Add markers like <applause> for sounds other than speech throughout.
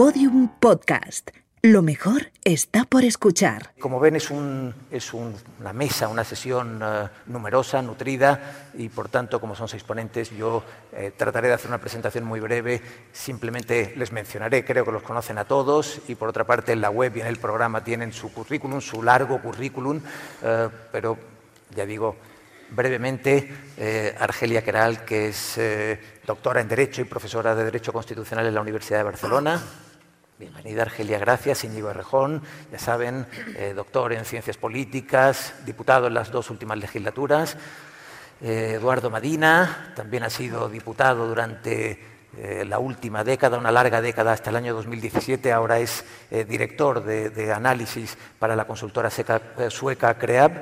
Podium Podcast. Lo mejor está por escuchar. Como ven, es, un, es un, una mesa, una sesión uh, numerosa, nutrida, y por tanto, como son seis ponentes, yo eh, trataré de hacer una presentación muy breve. Simplemente les mencionaré, creo que los conocen a todos, y por otra parte, en la web y en el programa tienen su currículum, su largo currículum, uh, pero ya digo, brevemente, eh, Argelia Queral, que es eh, doctora en Derecho y profesora de Derecho Constitucional en la Universidad de Barcelona. Bienvenida, Argelia, gracias. Íñigo Errejón, ya saben, eh, doctor en Ciencias Políticas, diputado en las dos últimas legislaturas. Eh, Eduardo Madina, también ha sido diputado durante eh, la última década, una larga década hasta el año 2017. Ahora es director de, de, análisis para la consultora seca, sueca CREAB.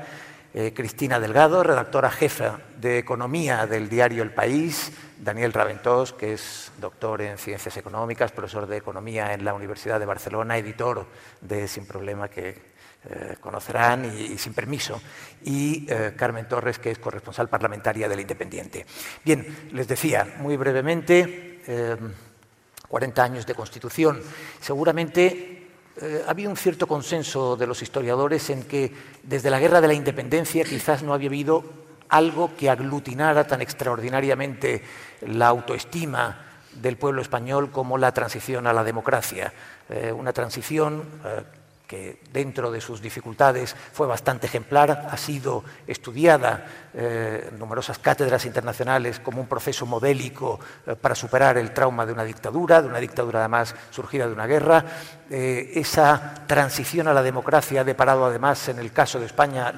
Cristina Delgado, redactora jefa de Economía del diario El País, Daniel Raventós, que es doctor en Ciencias Económicas, profesor de Economía en la Universidad de Barcelona, editor de Sin Problema, que eh, conocerán, y, Sin Permiso, y eh, Carmen Torres, que es corresponsal parlamentaria del Independiente. Bien, les decía muy brevemente, eh, 40 años de Constitución. Seguramente eh, ha habido un cierto consenso de los historiadores en que desde la Guerra de la Independencia quizás no había habido algo que aglutinara tan extraordinariamente la autoestima del pueblo español como la transición a la democracia. Eh, una transición eh, que dentro de sus dificultades fue bastante ejemplar, ha sido estudiada eh, en numerosas cátedras internacionales como un proceso modélico eh, para superar el trauma de una dictadura, de una dictadura además surgida de una guerra. Eh, esa transición a la democracia ha deparado además en el caso de España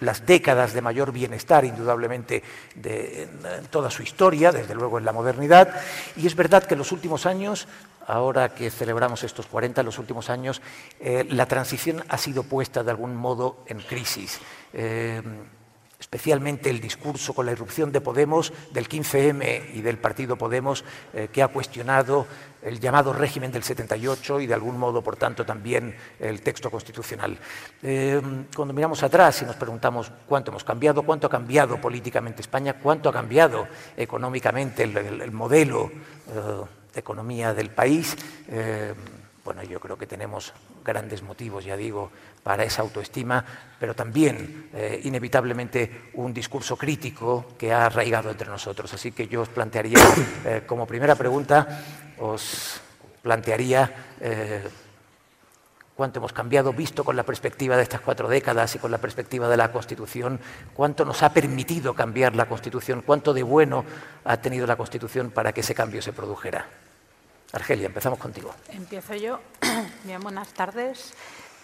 las décadas de mayor bienestar, indudablemente, de, en toda su historia, desde luego en la modernidad. Y es verdad que en los últimos años, ahora que celebramos estos 40, en los últimos años, eh, la transición ha sido puesta de algún modo en crisis. Eh, especialmente el discurso con la irrupción de Podemos, del 15M y del partido Podemos, eh, que ha cuestionado el llamado régimen del 78 y de algún modo, por tanto, también el texto constitucional. Cuando miramos atrás y nos preguntamos cuánto hemos cambiado, cuánto ha cambiado políticamente España, cuánto ha cambiado económicamente el, el, el modelo de economía del país, eh, bueno, yo creo que tenemos grandes motivos, ya digo, para esa autoestima, pero también, eh, inevitablemente, un discurso crítico que ha arraigado entre nosotros. Así que yo os plantearía, eh, como primera pregunta, os plantearía cuánto hemos cambiado, visto con la perspectiva de estas cuatro décadas y con la perspectiva de la Constitución, cuánto nos ha permitido cambiar la Constitución, cuánto de bueno ha tenido la Constitución para que ese cambio se produjera. Argelia, empezamos contigo. Empiezo yo. <clears throat> Bien, buenas tardes.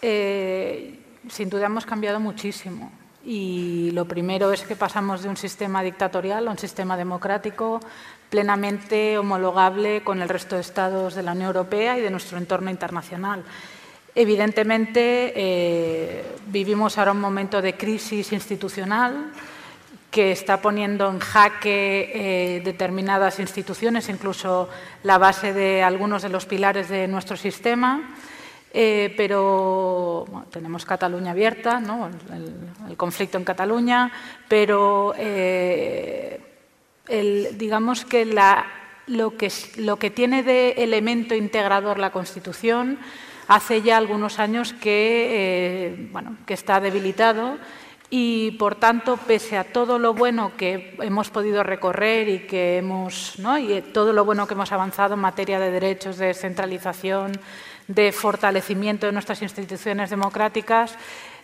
Eh, sin duda hemos cambiado muchísimo. Y lo primero es que pasamos de un sistema dictatorial a un sistema democrático plenamente homologable con el resto de estados de la Unión Europea y de nuestro entorno internacional. Evidentemente, eh, vivimos ahora un momento de crisis institucional que está poniendo en jaque eh, determinadas instituciones, incluso la base de algunos de los pilares de nuestro sistema. Eh, pero tenemos Cataluña abierta, ¿no? el, conflicto en Cataluña, pero eh, digamos que, lo que tiene de elemento integrador la Constitución hace ya algunos años que, bueno, que está debilitado y por tanto, pese a todo lo bueno que hemos podido recorrer y que hemos, ¿no? y todo lo bueno que hemos avanzado en materia de derechos, de descentralización, de fortalecimiento de nuestras instituciones democráticas,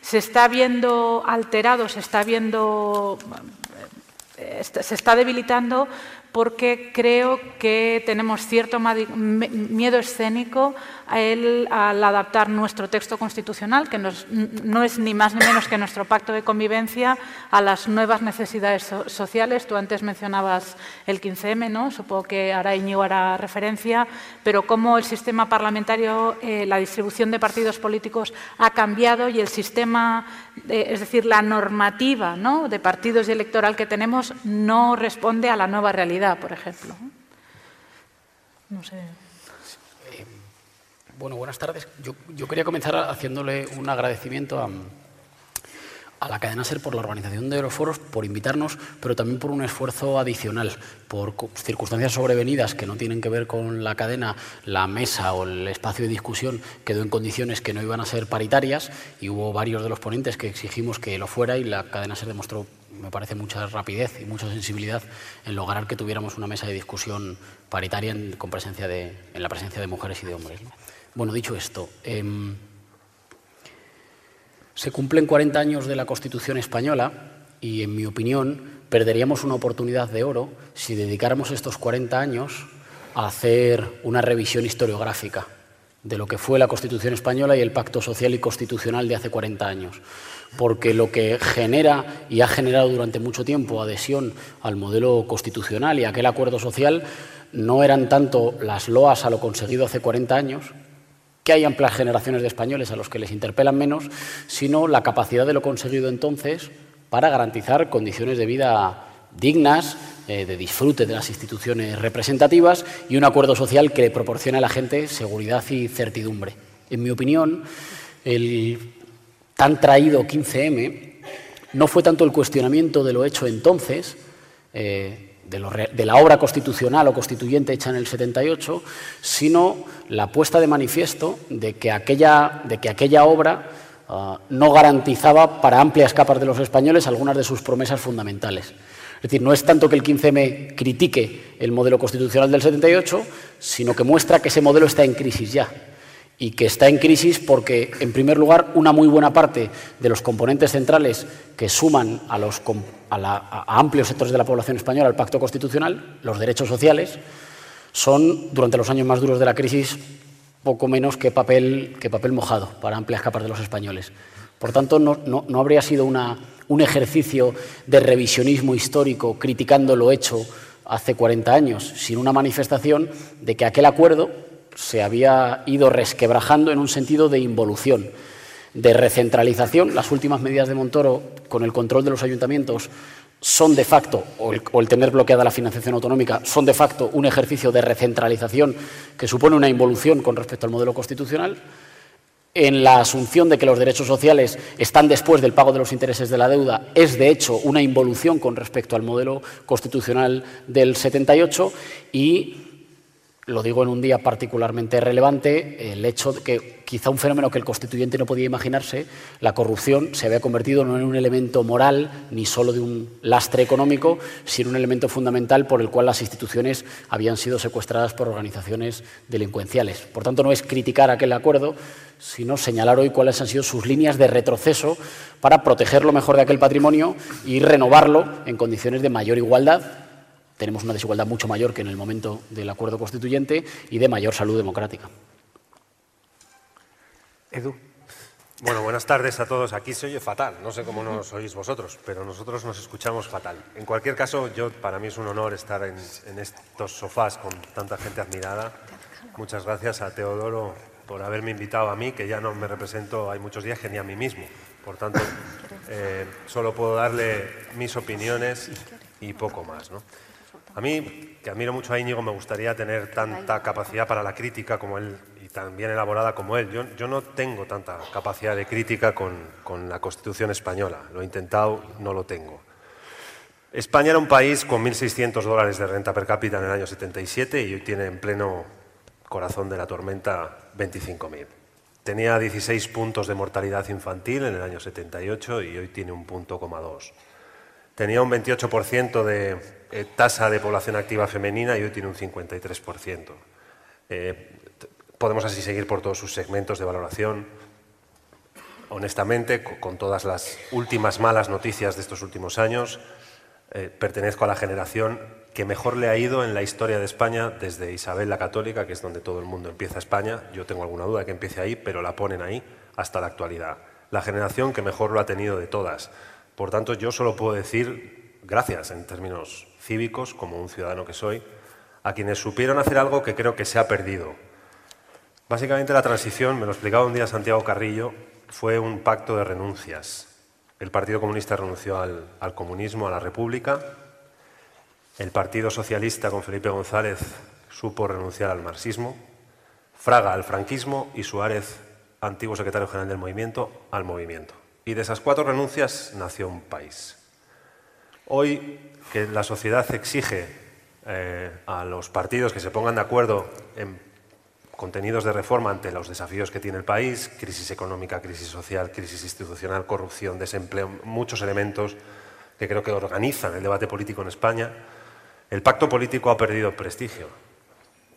se está viendo alterado, se está viendo se está debilitando porque creo que tenemos cierto miedo escénico él, al adaptar nuestro texto constitucional, que nos, no es ni más ni menos que nuestro pacto de convivencia, a las nuevas necesidades so sociales. Tú antes mencionabas el 15M, ¿no? supongo que ahora Iñigo hará referencia, pero cómo el sistema parlamentario, eh, la distribución de partidos políticos ha cambiado y el sistema, eh, es decir, la normativa ¿no? de partidos y electoral que tenemos no responde a la nueva realidad, por ejemplo. No sé. Bueno, buenas tardes. Yo, quería comenzar haciéndole un agradecimiento a, a la cadena SER por la organización de los foros, por invitarnos, pero también por un esfuerzo adicional, por circunstancias sobrevenidas que no tienen que ver con la cadena, la mesa o el espacio de discusión quedó en condiciones que no iban a ser paritarias y hubo varios de los ponentes que exigimos que lo fuera y la cadena SER demostró, me parece, mucha rapidez y mucha sensibilidad en lograr que tuviéramos una mesa de discusión paritaria en, con presencia de, en la presencia de mujeres y de hombres. Bueno, dicho esto, eh, se cumplen 40 años de la Constitución española y, en mi opinión, perderíamos una oportunidad de oro si dedicáramos estos 40 años a hacer una revisión historiográfica de lo que fue la Constitución española y el Pacto Social y Constitucional de hace 40 años. Porque lo que genera y ha generado durante mucho tiempo adhesión al modelo constitucional y aquel acuerdo social no eran tanto las loas a lo conseguido hace 40 años, que hay amplias generaciones de españoles a los que les interpelan menos, sino la capacidad de lo conseguido entonces para garantizar condiciones de vida dignas, eh, de disfrute de las instituciones representativas y un acuerdo social que le proporcione a la gente seguridad y certidumbre. En mi opinión, el tan traído 15M no fue tanto el cuestionamiento de lo hecho entonces, eh, de, la obra constitucional o constituyente hecha en el 78, sino la puesta de manifiesto de que aquella, de que aquella obra ah, no garantizaba para amplias capas de los españoles algunas de sus promesas fundamentales. Es decir, no es tanto que el 15M critique el modelo constitucional del 78, sino que muestra que ese modelo está en crisis ya y que está en crisis porque, en primer lugar, una muy buena parte de los componentes centrales que suman a, los, a, amplios sectores de la población española al pacto constitucional, los derechos sociales, son, durante los años más duros de la crisis, poco menos que papel, que papel mojado para amplias capas de los españoles. Por tanto, no, no habría sido una, un ejercicio de revisionismo histórico criticando lo hecho hace 40 años, sino una manifestación de que aquel acuerdo se había ido resquebrajando en un sentido de involución, de recentralización. Las últimas medidas de Montoro con el control de los ayuntamientos son de facto, o el, tener bloqueada la financiación autonómica, son de facto un ejercicio de recentralización que supone una involución con respecto al modelo constitucional. En la asunción de que los derechos sociales están después del pago de los intereses de la deuda, es de hecho una involución con respecto al modelo constitucional del 78 y lo digo en un día particularmente relevante, el hecho de que quizá un fenómeno que el constituyente no podía imaginarse, la corrupción se había convertido no en un elemento moral ni solo de un lastre económico, sino un elemento fundamental por el cual las instituciones habían sido secuestradas por organizaciones delincuenciales. Por tanto, no es criticar aquel acuerdo, sino señalar hoy cuáles han sido sus líneas de retroceso para proteger lo mejor de aquel patrimonio y renovarlo en condiciones de mayor igualdad tenemos una desigualdad mucho mayor que en el momento del acuerdo constituyente y de mayor salud democrática. Edu. Bueno, buenas tardes a todos. Aquí se oye fatal. No sé cómo nos oís vosotros, pero nosotros nos escuchamos fatal. En cualquier caso, yo para mí es un honor estar en, en estos sofás con tanta gente admirada. Muchas gracias a Teodoro por haberme invitado a mí, que ya no me represento, hay muchos días que ni a mí mismo. Por tanto, eh, solo puedo darle mis opiniones y poco más. ¿no? A mí, que admiro mucho a Íñigo, me gustaría tener tanta capacidad para la crítica como él y tan bien elaborada como él. Yo, no tengo tanta capacidad de crítica con, con, la Constitución española. Lo he intentado, no lo tengo. España era un país con 1.600 dólares de renta per cápita en el año 77 y hoy tiene en pleno corazón de la tormenta 25.000. Tenía 16 puntos de mortalidad infantil en el año 78 y hoy tiene un punto coma dos. Tenía un 28% de eh, tasa de población activa femenina y hoy tiene un 53%. Eh, podemos así seguir por todos sus segmentos de valoración. Honestamente, con todas las últimas malas noticias de estos últimos años, eh, pertenezco a la generación que mejor le ha ido en la historia de España desde Isabel la Católica, que es donde todo el mundo empieza España. Yo tengo alguna duda de que empiece ahí, pero la ponen ahí hasta la actualidad. La generación que mejor lo ha tenido de todas. Por tanto, yo solo puedo decir gracias en términos cívicos, como un ciudadano que soy, a quienes supieron hacer algo que creo que se ha perdido. Básicamente la transición, me lo explicaba un día Santiago Carrillo, fue un pacto de renuncias. El Partido Comunista renunció al, al comunismo, a la República. El Partido Socialista con Felipe González supo renunciar al marxismo. Fraga al franquismo y Suárez, antiguo secretario general del movimiento, al movimiento. Y de esas cuatro renuncias nació un país. Hoy que la sociedad exige eh, a los partidos que se pongan de acuerdo en contenidos de reforma ante los desafíos que tiene el país, crisis económica, crisis social, crisis institucional, corrupción, desempleo, muchos elementos que creo que organizan el debate político en España, el pacto político ha perdido prestigio.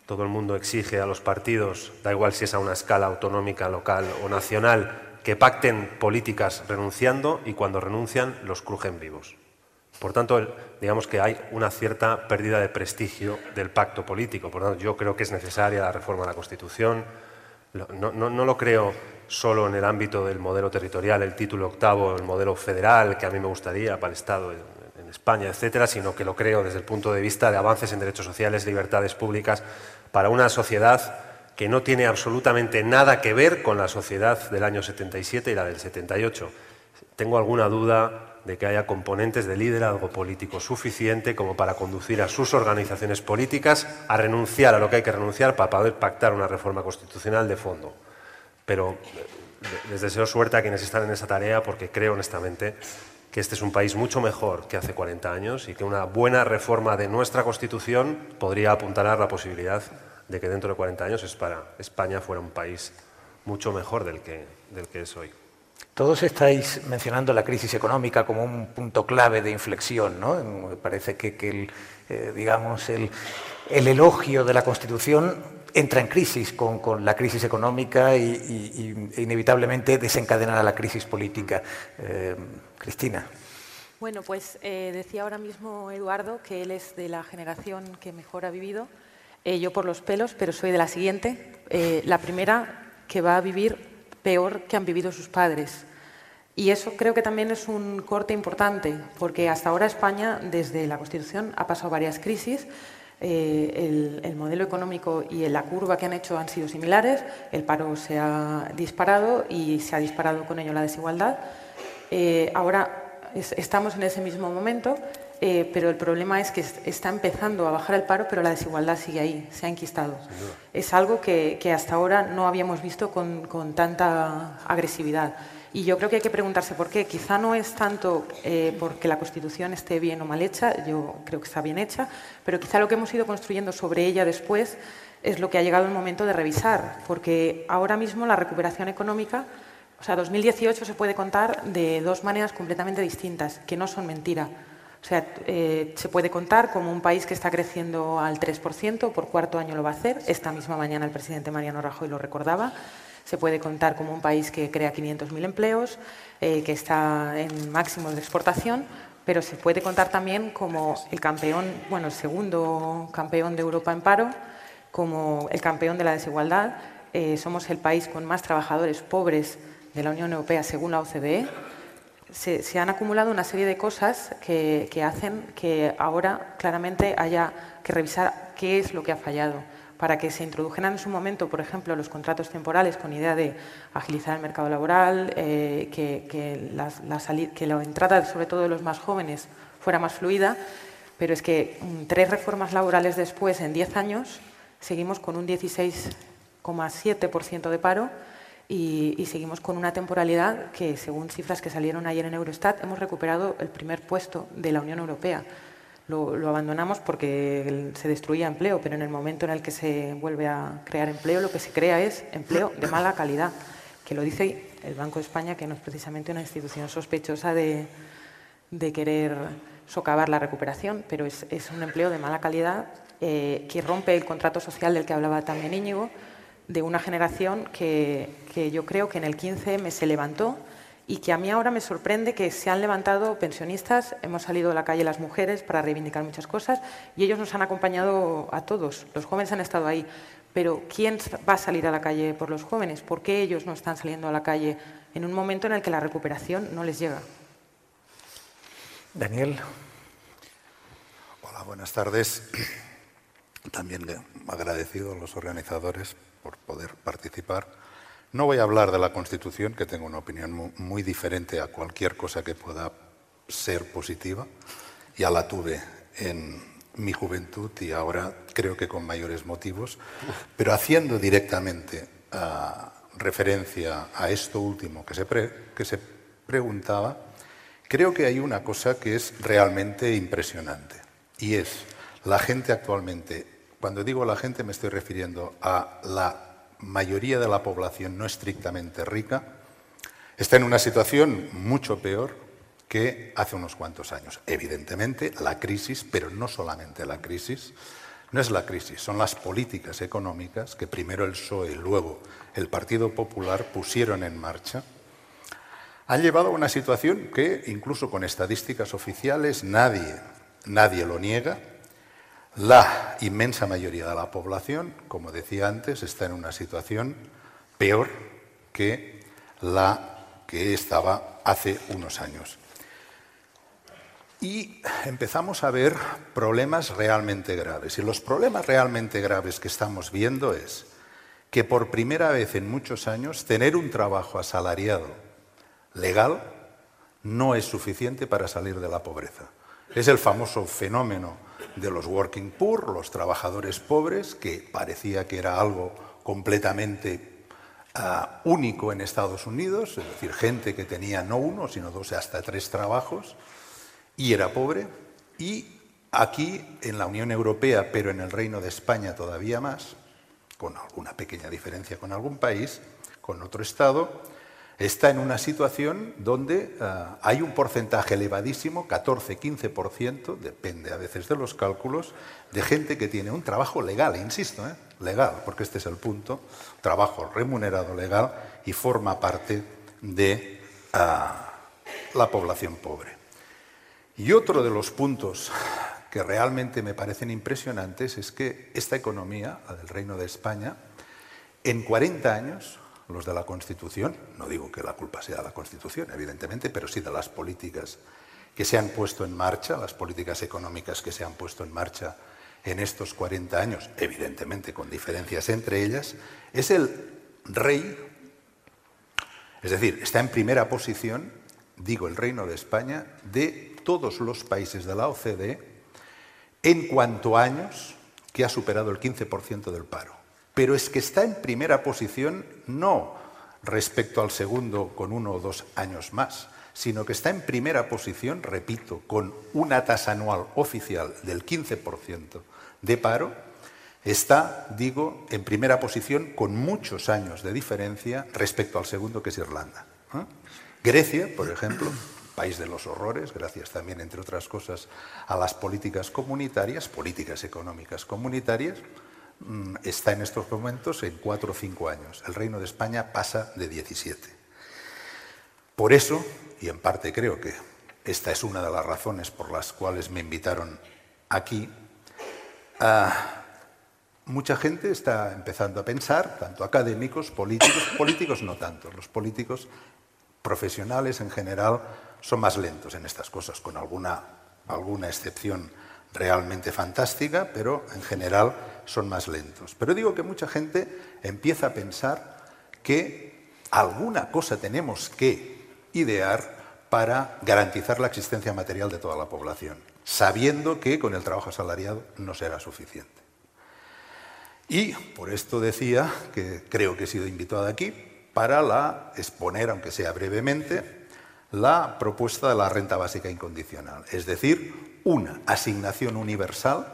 Todo el mundo exige a los partidos, da igual si es a una escala autonómica, local o nacional, que pacten políticas renunciando y cuando renuncian los crujen vivos. Por tanto, digamos que hay una cierta pérdida de prestigio del pacto político. Por tanto, yo creo que es necesaria la reforma de la Constitución. No, no, lo creo solo en el ámbito del modelo territorial, el título octavo, el modelo federal que a mí me gustaría para el Estado en España, etcétera, sino que lo creo desde el punto de vista de avances en derechos sociales, libertades públicas, para una sociedad que no tiene absolutamente nada que ver con la sociedad del año 77 y la del 78. Tengo alguna duda de que haya componentes de liderazgo político suficiente como para conducir a sus organizaciones políticas a renunciar a lo que hay que renunciar para poder pactar una reforma constitucional de fondo. Pero eh, les deseo suerte a quienes están en esa tarea porque creo honestamente que este es un país mucho mejor que hace 40 años y que una buena reforma de nuestra Constitución podría apuntar a la posibilidad de que dentro de 40 años España fuera un país mucho mejor del que, del que es hoy. Todos estáis mencionando la crisis económica como un punto clave de inflexión. ¿no? Me parece que, el, eh, digamos, el, elogio de la Constitución entra en crisis con, la crisis económica y, e inevitablemente desencadenará la crisis política. Eh, Cristina. Bueno, pues eh, decía ahora mismo Eduardo que él es de la generación que mejor ha vivido eh, yo por los pelos, pero soy de la siguiente, eh, la primera que va a vivir peor que han vivido sus padres. Y eso creo que también es un corte importante, porque hasta ahora España, desde la Constitución, ha pasado varias crisis. Eh, el, modelo económico y la curva que han hecho han sido similares, el paro se ha disparado y se ha disparado con ello la desigualdad. ahora estamos en ese mismo momento eh, pero el problema es que está empezando a bajar el paro, pero la desigualdad sigue ahí, se ha enquistado. Es algo que, hasta ahora no habíamos visto con, tanta agresividad. Y yo creo que hay que preguntarse por qué. Quizá no es tanto eh, porque la Constitución esté bien o mal hecha, yo creo que está bien hecha, pero quizá lo que hemos ido construyendo sobre ella después es lo que ha llegado el momento de revisar, porque ahora mismo la recuperación económica, o sea, 2018 se puede contar de dos maneras completamente distintas, que no son mentira. O sea, eh, se puede contar como un país que está creciendo al 3%, por cuarto año lo va a hacer. Esta misma mañana el presidente Mariano Rajoy lo recordaba. Se puede contar como un país que crea 500.000 empleos, eh, que está en máximos de exportación, pero se puede contar también como el campeón, bueno, el segundo campeón de Europa en paro, como el campeón de la desigualdad. Eh, somos el país con más trabajadores pobres de la Unión Europea según la OCDE se, han acumulado una serie de cosas que, hacen que ahora claramente haya que revisar qué es lo que ha fallado para que se introdujeran en su momento, por ejemplo, los contratos temporales con idea de agilizar el mercado laboral, eh, que, la, que la entrada, sobre todo de los más jóvenes, fuera más fluida, pero es que mm, tres reformas laborales después, en diez años, seguimos con un 16,7% de paro y, seguimos con una temporalidad que, según cifras que salieron ayer en Eurostat, hemos recuperado el primer puesto de la Unión Europea. Lo, abandonamos porque se destruía empleo, pero en el momento en el que se vuelve a crear empleo, lo que se crea es empleo de mala calidad, que lo dice el Banco de España, que no es precisamente una institución sospechosa de, querer socavar la recuperación, pero es, un empleo de mala calidad eh, que rompe el contrato social del que hablaba también Íñigo, de una generación que, yo creo que en el 15M se levantó y que a mí ahora me sorprende que se han levantado pensionistas, hemos salido a la calle las mujeres para reivindicar muchas cosas y ellos nos han acompañado a todos, los jóvenes han estado ahí, pero ¿quién va a salir a la calle por los jóvenes? ¿Por qué ellos no están saliendo a la calle en un momento en el que la recuperación no les llega? Daniel. Hola, buenas tardes. También agradecido a los organizadores por poder participar. No voy a hablar de la Constitución, que tengo una opinión muy, diferente a cualquier cosa que pueda ser positiva. Ya la tuve en mi juventud y ahora creo que con mayores motivos, pero haciendo directamente ah, referencia a esto último que se, que se preguntaba, creo que hay una cosa que es realmente impresionante y es la gente actualmente, cuando digo la gente me estoy refiriendo a la mayoría de la población no estrictamente rica, está en una situación mucho peor que hace unos cuantos años. Evidentemente, la crisis, pero no solamente la crisis, no es la crisis, son las políticas económicas que primero el PSOE y luego el Partido Popular pusieron en marcha, han llevado a una situación que, incluso con estadísticas oficiales, nadie, nadie lo niega. La inmensa mayoría de la población, como decía antes, está en una situación peor que la que estaba hace unos años. Y empezamos a ver problemas realmente graves. Y los problemas realmente graves que estamos viendo es que por primera vez en muchos años tener un trabajo asalariado legal no es suficiente para salir de la pobreza. Es el famoso fenómeno de los working poor, los trabajadores pobres, que parecía que era algo completamente ah, único en Estados Unidos, es decir, gente que tenía no uno, sino dos, hasta tres trabajos, y era pobre. Y aquí, en la Unión Europea, pero en el Reino de España todavía más, con alguna pequeña diferencia con algún país, con otro Estado, está en una situación donde eh, hay un porcentaje elevadísimo, 14-15%, depende a veces de los cálculos, de gente que tiene un trabajo legal, insisto, ¿eh? legal, porque este es el punto, trabajo remunerado legal y forma parte de ah, la población pobre. Y otro de los puntos que realmente me parecen impresionantes es que esta economía, la del Reino de España, en 40 años, los de la Constitución, no digo que la culpa sea de la Constitución, evidentemente, pero sí de las políticas que se han puesto en marcha, las políticas económicas que se han puesto en marcha en estos 40 años, evidentemente con diferencias entre ellas, es el rey, es decir, está en primera posición, digo el Reino de España, de todos los países de la OCDE en cuanto a años que ha superado el 15% del paro. Pero es que está en primera posición no respecto al segundo con uno o dos años más, sino que está en primera posición, repito, con una tasa anual oficial del 15% de paro, está, digo, en primera posición con muchos años de diferencia respecto al segundo, que es Irlanda. ¿eh? Grecia, por ejemplo, país de los horrores, gracias también, entre otras cosas, a las políticas comunitarias, políticas económicas comunitarias, está en estos momentos en cuatro o cinco años. El Reino de España pasa de 17. Por eso, y en parte creo que esta es una de las razones por las cuales me invitaron aquí, ah, mucha gente está empezando a pensar, tanto académicos, políticos, <coughs> políticos no tanto, los políticos profesionales en general son más lentos en estas cosas, con alguna, alguna excepción realmente fantástica, pero en general son más lentos. Pero digo que mucha gente empieza a pensar que alguna cosa tenemos que idear para garantizar la existencia material de toda la población, sabiendo que con el trabajo asalariado no será suficiente. Y por esto decía que creo que he sido invitado aquí para la exponer, aunque sea brevemente, la propuesta de la renta básica incondicional, es decir, una asignación universal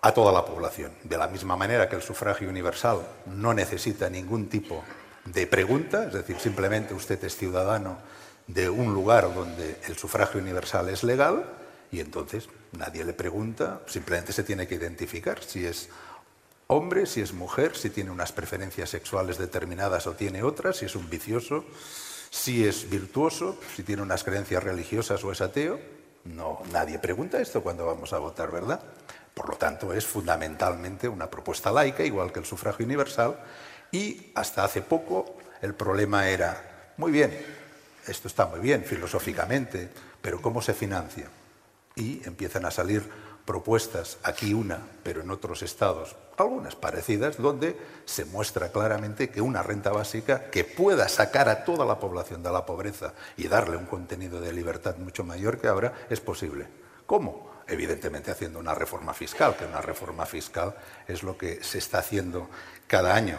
a toda la población. De la misma manera que el sufragio universal no necesita ningún tipo de pregunta, es decir, simplemente usted es ciudadano de un lugar donde el sufragio universal es legal y entonces nadie le pregunta, simplemente se tiene que identificar si es hombre, si es mujer, si tiene unas preferencias sexuales determinadas o tiene otras, si es un vicioso, si es virtuoso, si tiene unas creencias religiosas o es ateo. No, nadie pregunta esto cuando vamos a votar, ¿verdad? Por lo tanto, es fundamentalmente una propuesta laica, igual que el sufragio universal, y hasta hace poco el problema era, muy bien, esto está muy bien filosóficamente, pero ¿cómo se financia? Y empiezan a salir propuestas, aquí una, pero en otros estados, algunas parecidas, donde se muestra claramente que una renta básica que pueda sacar a toda la población de la pobreza y darle un contenido de libertad mucho mayor que ahora, es posible. ¿Cómo? Evidentemente haciendo una reforma fiscal, que una reforma fiscal es lo que se está haciendo cada año.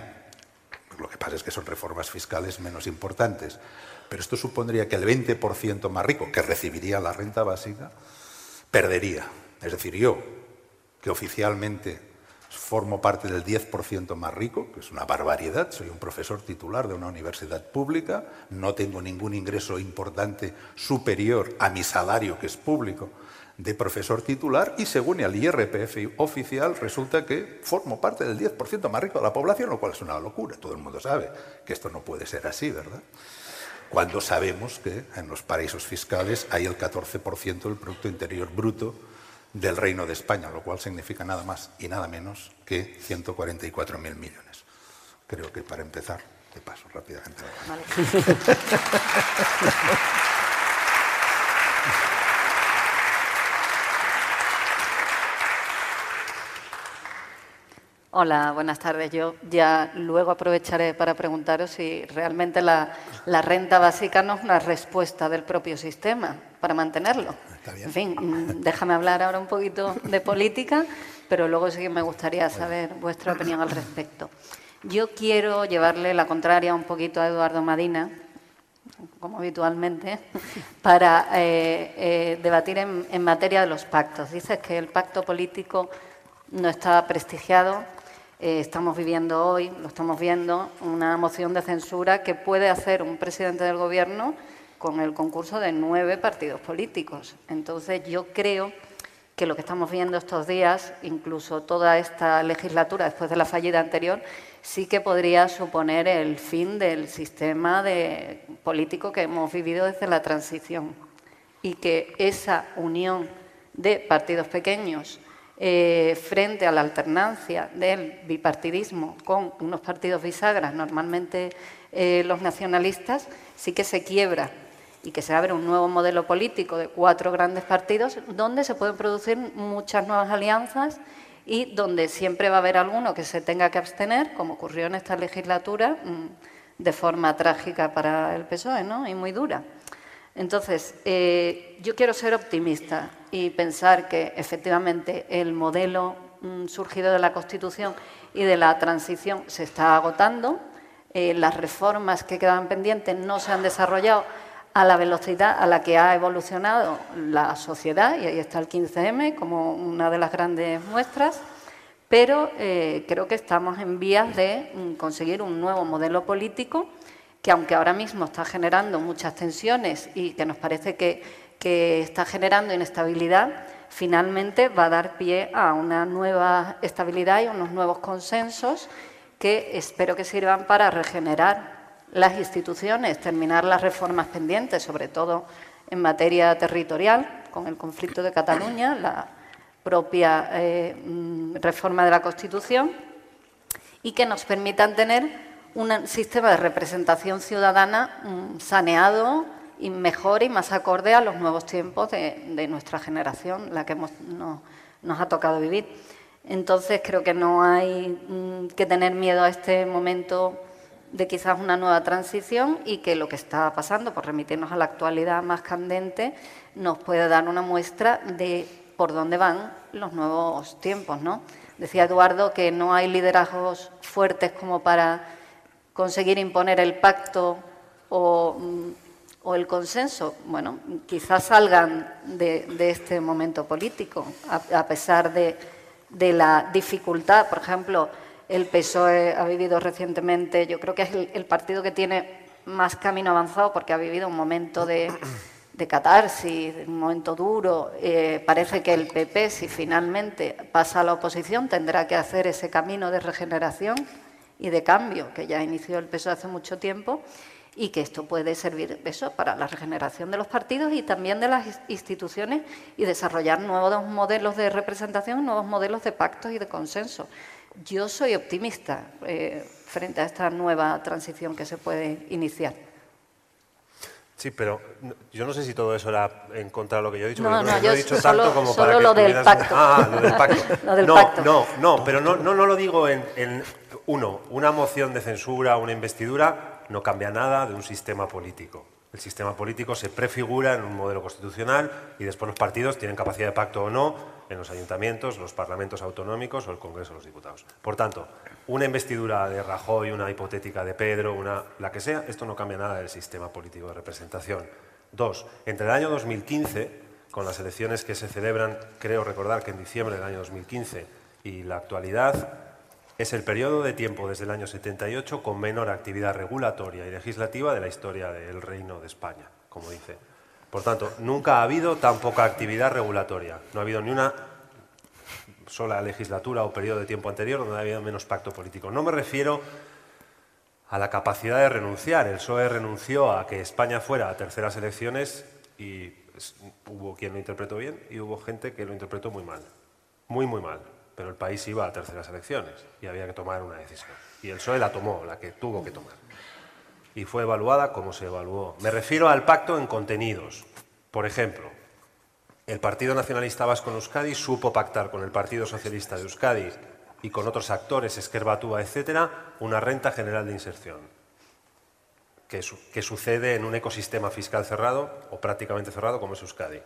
Lo que pasa es que son reformas fiscales menos importantes. Pero esto supondría que el 20% más rico, que recibiría la renta básica, perdería. Es decir, yo, que oficialmente formo parte del 10% más rico, que es una barbaridad, soy un profesor titular de una universidad pública, no tengo ningún ingreso importante superior a mi salario, que es público, de profesor titular, y según el IRPF oficial resulta que formo parte del 10% más rico de la población, lo cual es una locura, todo el mundo sabe que esto no puede ser así, ¿verdad? Cuando sabemos que en los paraísos fiscales hay el 14% del Producto Interior Bruto del Reino de España, lo cual significa nada más y nada menos que 144.000 millones. Creo que para empezar, te paso rápidamente. Vale. <laughs> Hola, buenas tardes. Yo ya luego aprovecharé para preguntaros si realmente la, renta básica no es una respuesta del propio sistema para mantenerlo. En fin, mm, déjame hablar ahora un poquito de política, pero luego sí que me gustaría saber vuestra opinión al respecto. Yo quiero llevarle la contraria un poquito a Eduardo Madina, como habitualmente, <laughs> para eh, eh, debatir en, en materia de los pactos. Dices que el pacto político no está prestigiado, eh, estamos viviendo hoy, lo estamos viendo, una moción de censura que puede hacer un presidente del Gobierno con el concurso de nueve partidos políticos. Entonces, yo creo que lo que estamos viendo estos días, incluso toda esta legislatura después de la fallida anterior, sí que podría suponer el fin del sistema político que hemos vivido desde la transición y que esa unión de partidos pequeños eh, frente a la alternancia del bipartidismo con unos partidos bisagras, normalmente eh, los nacionalistas, sí que se quiebra y que se abre un nuevo modelo político de cuatro grandes partidos donde se pueden producir muchas nuevas alianzas y donde siempre va a haber alguno que se tenga que abstener, como ocurrió en esta legislatura, mm, de forma trágica para el PSOE ¿no? y muy dura. Entonces, eh, yo quiero ser optimista y pensar que efectivamente el modelo mm, surgido de la Constitución y de la transición se está agotando. Eh, las reformas que quedaban pendientes no se han desarrollado a la velocidad a la que ha evolucionado la sociedad, y ahí está el 15M como una de las grandes muestras, pero eh, creo que estamos en vías de mm, conseguir un nuevo modelo político que aunque ahora mismo está generando muchas tensiones y que nos parece que, está generando inestabilidad, finalmente va a dar pie a una nueva estabilidad y unos nuevos consensos que espero que sirvan para regenerar las instituciones, terminar las reformas pendientes, sobre todo en materia territorial, con el conflicto de Cataluña, la propia eh, mm, reforma de la Constitución, y que nos permitan tener un sistema de representación ciudadana mm, saneado y mejor y más acorde a los nuevos tiempos de, nuestra generación, la que nos ha tocado vivir. Entonces creo que no hay mm, que tener miedo a este momento de quizás una nueva transición y que lo que está pasando, por remitirnos a la actualidad más candente, nos puede dar una muestra de por dónde van los nuevos tiempos. ¿no? Decía Eduardo que no hay liderazgos fuertes como para conseguir imponer el pacto o, mm, el consenso, bueno, quizás salgan de, este momento político, a, pesar de, la dificultad. Por ejemplo, el PSOE ha vivido recientemente, yo creo que es el, partido que tiene más camino avanzado porque ha vivido un momento de, catarsis, un momento duro. Eh, parece que el PP, si finalmente pasa a la oposición, tendrá que hacer ese camino de regeneración y de cambio que ya inició el PSOE hace mucho tiempo y que esto puede servir eso para la regeneración de los partidos y también de las instituciones y desarrollar nuevos modelos de representación, nuevos modelos de pactos y de consenso. Yo soy optimista eh, frente a esta nueva transición que se puede iniciar. Sí, pero yo no sé si todo eso era en contra de lo que yo he dicho. No, no, yo he dicho tanto como para lo del pacto. Ah, lo del pacto. <laughs> lo del no, pacto. no, no, pero no, no, no lo digo en, en, uno, una moción de censura, una investidura, no cambia nada de un sistema político. El sistema político se prefigura en un modelo constitucional y después los partidos tienen capacidad de pacto o no en los ayuntamientos, los parlamentos autonómicos o el Congreso de los Diputados. Por tanto, una investidura de Rajoy, una hipotética de Pedro, una, la que sea, esto no cambia nada del sistema político de representación. Dos, entre el año 2015, con las elecciones que se celebran, creo recordar que en diciembre del año 2015, y la actualidad, es el periodo de tiempo desde el año 78 con menor actividad regulatoria y legislativa de la historia del Reino de España, como dice. Por tanto, nunca ha habido tan poca actividad regulatoria. No ha habido ni una sola legislatura o periodo de tiempo anterior donde ha habido menos pacto político. No me refiero a la capacidad de renunciar. El PSOE renunció a que España fuera a terceras elecciones y hubo quien lo interpretó bien y hubo gente que lo interpretó muy mal. Muy, muy mal. Pero el país iba a terceras elecciones y había que tomar una decisión. Y el PSOE la tomó, la que tuvo que tomar. Y fue evaluada como se evaluó. Me refiero al pacto en contenidos. Por ejemplo, el Partido Nacionalista Vasco en Euskadi supo pactar con el Partido Socialista de Euskadi y con otros actores, Esquerbatúa, etcétera, una renta general de inserción, que, sucede en un ecosistema fiscal cerrado o prácticamente cerrado como es Euskadi.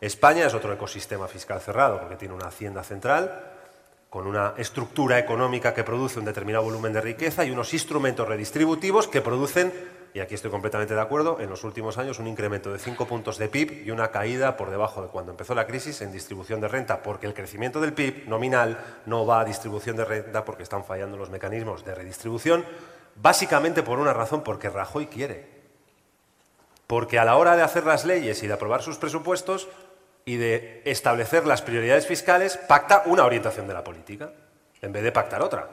España es otro ecosistema fiscal cerrado porque tiene una hacienda central con una estructura económica que produce un determinado volumen de riqueza y unos instrumentos redistributivos que producen y aquí estoy completamente de acuerdo, en los últimos años un incremento de 5 puntos de PIB y una caída por debajo de cuando empezó la crisis en distribución de renta, porque el crecimiento del PIB nominal no va a distribución de renta porque están fallando los mecanismos de redistribución, básicamente por una razón, porque Rajoy quiere. Porque a la hora de hacer las leyes y de aprobar sus presupuestos y de establecer las prioridades fiscales, pacta una orientación de la política, en vez de pactar otra.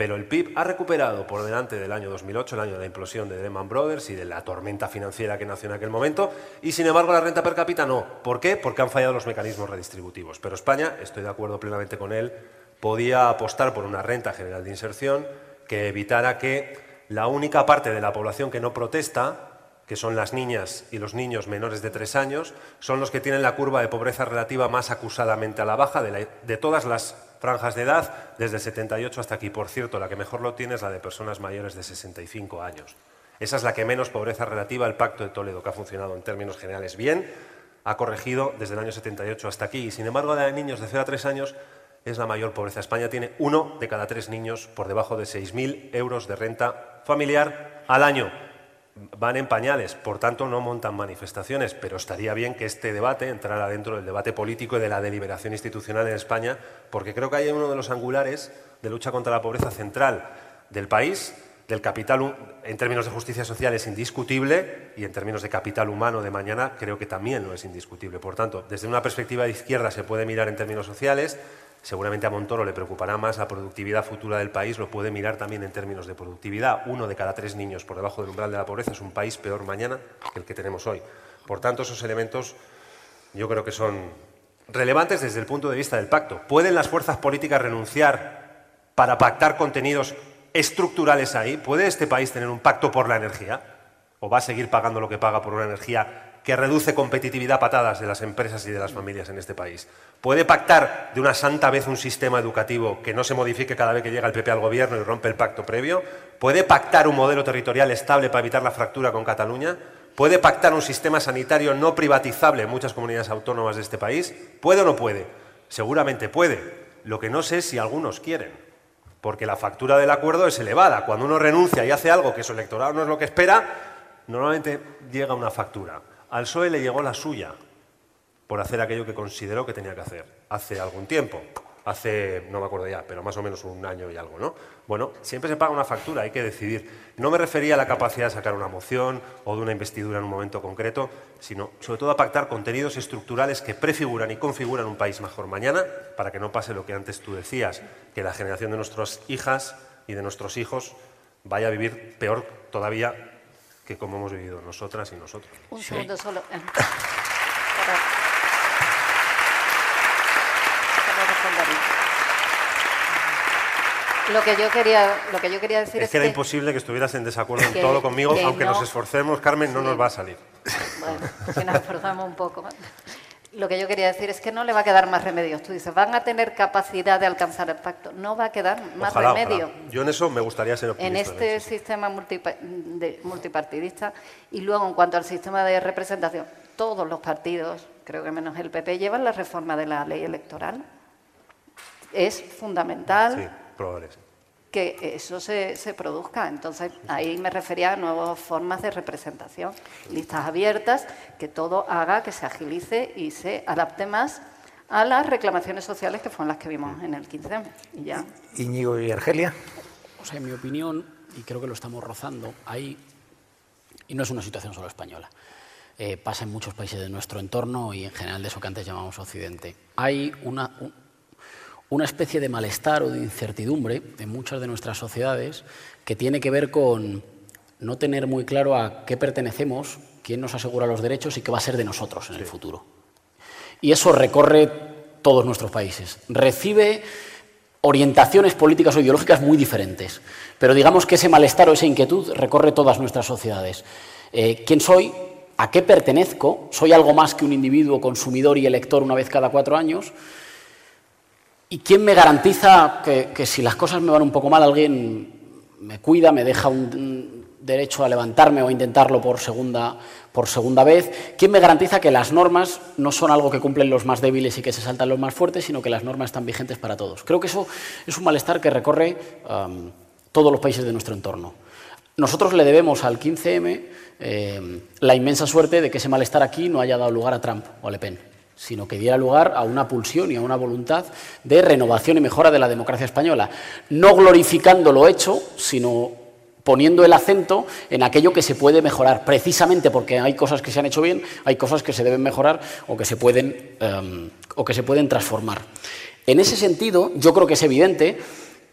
Pero el PIB ha recuperado por delante del año 2008, el año de la implosión de Lehman Brothers y de la tormenta financiera que nació en aquel momento, y sin embargo la renta per cápita no. ¿Por qué? Porque han fallado los mecanismos redistributivos. Pero España, estoy de acuerdo plenamente con él, podía apostar por una renta general de inserción que evitara que la única parte de la población que no protesta que son las niñas y los niños menores de tres años, son los que tienen la curva de pobreza relativa más acusadamente a la baja de, todas las franjas de edad, desde el 78 hasta aquí. Por cierto, la que mejor lo tiene es la de personas mayores de 65 años. Esa es la que menos pobreza relativa al Pacto de Toledo, que ha funcionado en términos generales bien, ha corregido desde el año 78 hasta aquí. Y sin embargo, la de niños de 0 a 3 años es la mayor pobreza. España tiene uno de cada tres niños por debajo de 6.000 euros de renta familiar al año van en pañales, por tanto no montan manifestaciones, pero estaría bien que este debate entrara dentro del debate político y de la deliberación institucional en España, porque creo que hay uno de los angulares de lucha contra la pobreza central del país, del capital en términos de justicia social es indiscutible y en términos de capital humano de mañana creo que también no es indiscutible. Por tanto, desde una perspectiva de izquierda se puede mirar en términos sociales, Seguramente a Montoro le preocupará más la productividad futura del país, lo puede mirar también en términos de productividad. Uno de cada tres niños por debajo del umbral de la pobreza es un país peor mañana que el que tenemos hoy. Por tanto, esos elementos yo creo que son relevantes desde el punto de vista del pacto. ¿Pueden las fuerzas políticas renunciar para pactar contenidos estructurales ahí? ¿Puede este país tener un pacto por la energía? ¿O va a seguir pagando lo que paga por una energía que reduce competitividad patadas de las empresas y de las familias en este país. ¿Puede pactar de una santa vez un sistema educativo que no se modifique cada vez que llega el PP al gobierno y rompe el pacto previo? ¿Puede pactar un modelo territorial estable para evitar la fractura con Cataluña? ¿Puede pactar un sistema sanitario no privatizable en muchas comunidades autónomas de este país? ¿Puede o no puede? Seguramente puede. Lo que no sé es si algunos quieren, porque la factura del acuerdo es elevada. Cuando uno renuncia y hace algo que su electorado no es lo que espera, normalmente llega una factura. Al PSOE le llegó la suya por hacer aquello que consideró que tenía que hacer hace algún tiempo. Hace, no me acuerdo ya, pero más o menos un año y algo, ¿no? Bueno, siempre se paga una factura, hay que decidir. No me refería a la capacidad de sacar una moción o de una investidura en un momento concreto, sino sobre todo a pactar contenidos estructurales que prefiguran y configuran un país mejor mañana, para que no pase lo que antes tú decías, que la generación de nuestras hijas y de nuestros hijos vaya a vivir peor todavía que como hemos vivido nosotras y nosotros. Un segundo solo. <laughs> Lo que yo quería, lo que yo quería decir es, es que era imposible que estuvieras en desacuerdo en todo conmigo, aunque nos esforcemos, Carmen, no nos va a salir. Bueno, si nos esforzamos un poco. Lo que yo quería decir es que no le va a quedar más remedio. Tú dices, van a tener capacidad de alcanzar el pacto. No va a quedar más remedio. Yo en eso me gustaría ser optimista. En este sistema multipartidista y luego en cuanto al sistema de representación, todos los partidos, creo que menos el PP, llevan la reforma de la ley electoral. Es fundamental. Sí, probable, que eso se, se, produzca. Entonces, ahí me refería a nuevas formas de representación, listas abiertas, que todo haga que se agilice y se adapte más a las reclamaciones sociales que fueron las que vimos en el 15M. Y ya. Íñigo y Argelia. O sea, en mi opinión, y creo que lo estamos rozando, hay, y no es una situación solo española, eh, pasa en muchos países de nuestro entorno y en general de eso que antes llamamos Occidente. Hay una, una especie de malestar o de incertidumbre en muchas de nuestras sociedades que tiene que ver con no tener muy claro a qué pertenecemos, quién nos asegura los derechos y qué va a ser de nosotros en el futuro. Y eso recorre todos nuestros países. Recibe orientaciones políticas o ideológicas muy diferentes, pero digamos que ese malestar o esa inquietud recorre todas nuestras sociedades. Eh, ¿Quién soy? ¿A qué pertenezco? ¿Soy algo más que un individuo consumidor y elector una vez cada cuatro años? ¿Y quién me garantiza que, si las cosas me van un poco mal, alguien me cuida, me deja un derecho a levantarme o a intentarlo por segunda, por segunda vez? ¿Quién me garantiza que las normas no son algo que cumplen los más débiles y que se saltan los más fuertes, sino que las normas están vigentes para todos? Creo que eso es un malestar que recorre todos los países de nuestro entorno. Nosotros le debemos al 15M eh, la inmensa suerte de que ese malestar aquí no haya dado lugar a Trump o a Le Pen sino que diera lugar a una pulsión y a una voluntad de renovación y mejora de la democracia española, no glorificando lo hecho, sino poniendo el acento en aquello que se puede mejorar, precisamente porque hay cosas que se han hecho bien, hay cosas que se deben mejorar o que se pueden, em, o que se pueden transformar. En ese sentido, yo creo que es evidente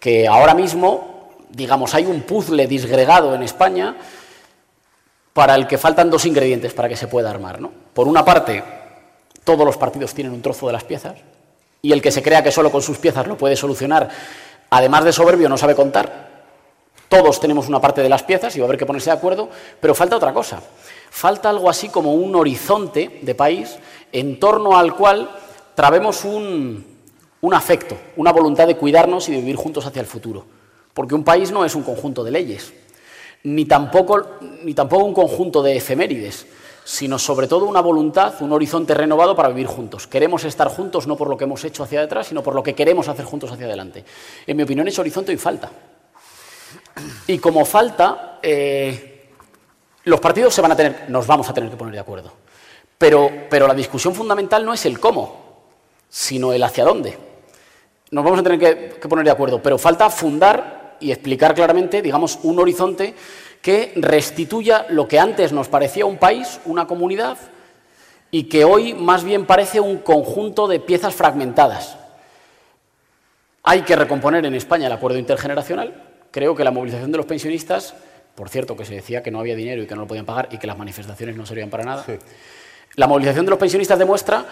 que ahora mismo, digamos, hay un puzzle disgregado en España para el que faltan dos ingredientes para que se pueda armar. ¿no? Por una parte, todos los partidos tienen un trozo de las piezas y el que se crea que solo con sus piezas lo puede solucionar, además de soberbio, no sabe contar. Todos tenemos una parte de las piezas y va a haber que ponerse de acuerdo, pero falta otra cosa. Falta algo así como un horizonte de país en torno al cual trabemos un, afecto, una voluntad de cuidarnos y de vivir juntos hacia el futuro. Porque un país no es un conjunto de leyes, ni tampoco, ni tampoco un conjunto de efemérides sino sobre todo una voluntad, un horizonte renovado para vivir juntos. Queremos estar juntos no por lo que hemos hecho hacia detrás, sino por lo que queremos hacer juntos hacia adelante. En mi opinión, ese horizonte hoy falta. Y como falta, eh, los partidos se van a tener, nos vamos a tener que poner de acuerdo. Pero, pero la discusión fundamental no es el cómo, sino el hacia dónde. Nos vamos a tener que, que poner de acuerdo, pero falta fundar y explicar claramente, digamos, un horizonte que restituya lo que antes nos parecía un país, una comunidad, y que hoy más bien parece un conjunto de piezas fragmentadas. Hay que recomponer en España el acuerdo intergeneracional. Creo que la movilización de los pensionistas, por cierto, que se decía que no había dinero y que no lo podían pagar y que las manifestaciones no servían para nada, la movilización de los pensionistas demuestra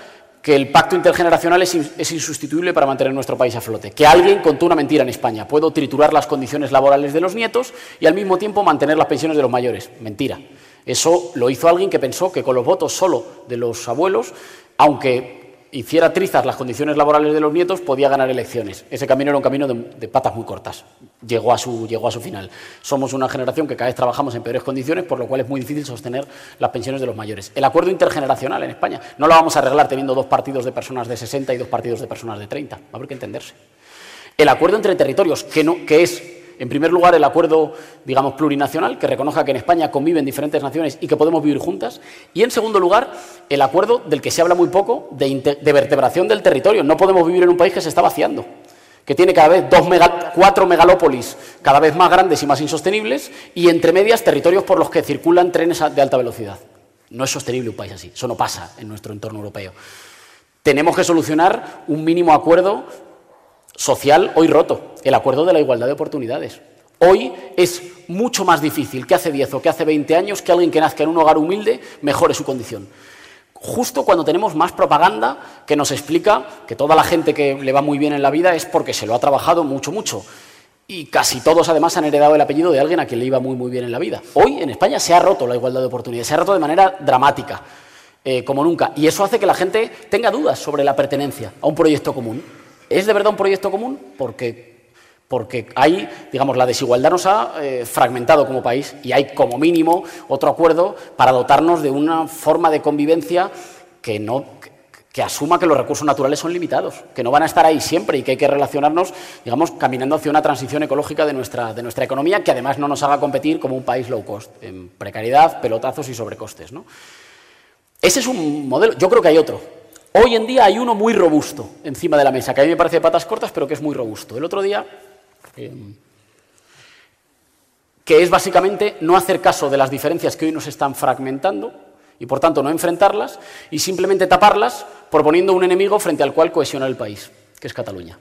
que el pacto intergeneracional es, insustituible para mantener nuestro país a flote. Que alguien contó una mentira en España. Puedo triturar las condiciones laborales de los nietos y al mismo tiempo mantener las pensiones de los mayores. Mentira. Eso lo hizo alguien que pensó que con los votos solo de los abuelos, aunque hiciera trizas las condiciones laborales de los nietos, podía ganar elecciones. Ese camino era un camino de, patas muy cortas. Llegó a, su, llegó a su final. Somos una generación que cada vez trabajamos en peores condiciones, por lo cual es muy difícil sostener las pensiones de los mayores. El acuerdo intergeneracional en España no lo vamos a arreglar teniendo dos partidos de personas de 60 y dos partidos de personas de 30. Va a haber que entenderse. El acuerdo entre territorios, que, no, que es en primer lugar, el acuerdo, digamos, plurinacional, que reconozca que en España conviven diferentes naciones y que podemos vivir juntas. Y, en segundo lugar, el acuerdo del que se habla muy poco, de, vertebración del territorio. No podemos vivir en un país que se está vaciando, que tiene cada vez dos cuatro megalópolis cada vez más grandes y más insostenibles, y entre medias territorios por los que circulan trenes de alta velocidad. No es sostenible un país así, eso no pasa en nuestro entorno europeo. Tenemos que solucionar un mínimo acuerdo social hoy roto, el acuerdo de la igualdad de oportunidades. Hoy es mucho más difícil que hace 10 o que hace 20 años que alguien que nazca en un hogar humilde mejore su condición. Justo cuando tenemos más propaganda que nos explica que toda la gente que le va muy bien en la vida es porque se lo ha trabajado mucho, mucho. Y casi todos además han heredado el apellido de alguien a quien le iba muy, muy bien en la vida. Hoy en España se ha roto la igualdad de oportunidades, se ha roto de manera dramática, eh, como nunca. Y eso hace que la gente tenga dudas sobre la pertenencia a un proyecto común. ¿Es de verdad un proyecto común? Porque, porque hay, digamos, la desigualdad nos ha eh, fragmentado como país y hay como mínimo otro acuerdo para dotarnos de una forma de convivencia que no, que asuma que los recursos naturales son limitados, que no van a estar ahí siempre y que hay que relacionarnos, digamos, caminando hacia una transición ecológica de nuestra, de nuestra economía que además no nos haga competir como un país low cost, en precariedad, pelotazos y sobrecostes. ¿no? Ese es un modelo, yo creo que hay otro. Hoy en día hay uno muy robusto encima de la mesa, que a mí me parece de patas cortas, pero que es muy robusto. El otro día, em, que es básicamente no hacer caso de las diferencias que hoy nos están fragmentando, y por tanto no enfrentarlas y simplemente taparlas proponiendo un enemigo frente al cual cohesionar el país, que es Cataluña.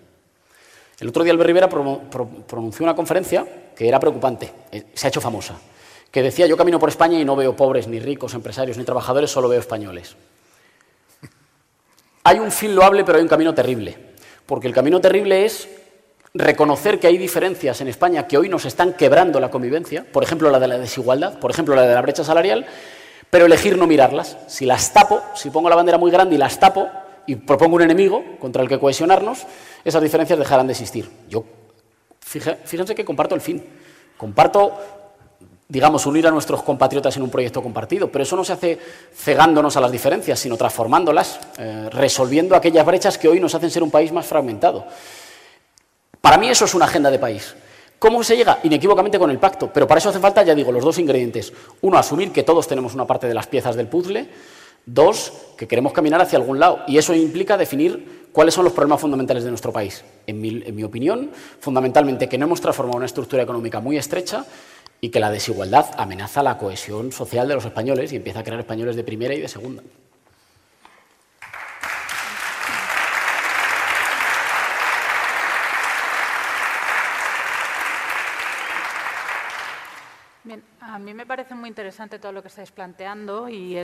El otro día Albert Rivera pronunció una conferencia que era preocupante, eh, se ha hecho famosa, que decía yo camino por España y no veo pobres, ni ricos, empresarios, ni trabajadores, solo veo españoles. Hay un fin loable, pero hay un camino terrible, porque el camino terrible es reconocer que hay diferencias en España que hoy nos están quebrando la convivencia, por ejemplo la de la desigualdad, por ejemplo la de la brecha salarial, pero elegir no mirarlas. Si las tapo, si pongo la bandera muy grande y las tapo y propongo un enemigo contra el que cohesionarnos, esas diferencias dejarán de existir. Yo, fíjense que comparto el fin. Comparto, digamos, unir a nuestros compatriotas en un proyecto compartido, pero eso no se hace cegándonos a las diferencias, sino transformándolas, eh, resolviendo aquellas brechas que hoy nos hacen ser un país más fragmentado. Para mí eso es una agenda de país. ¿Cómo se llega? Inequívocamente con el pacto. Pero para eso hace falta, ya digo, los dos ingredientes. Uno, asumir que todos tenemos una parte de las piezas del puzzle. Dos, que queremos caminar hacia algún lado. Y eso implica definir cuáles son los problemas fundamentales de nuestro país. En mi, en mi opinión, fundamentalmente que no hemos transformado una estructura económica muy estrecha y que la desigualdad amenaza la cohesión social de los españoles y empieza a crear españoles de primera y de segunda. A mí me parece muy interesante todo lo que estáis planteando y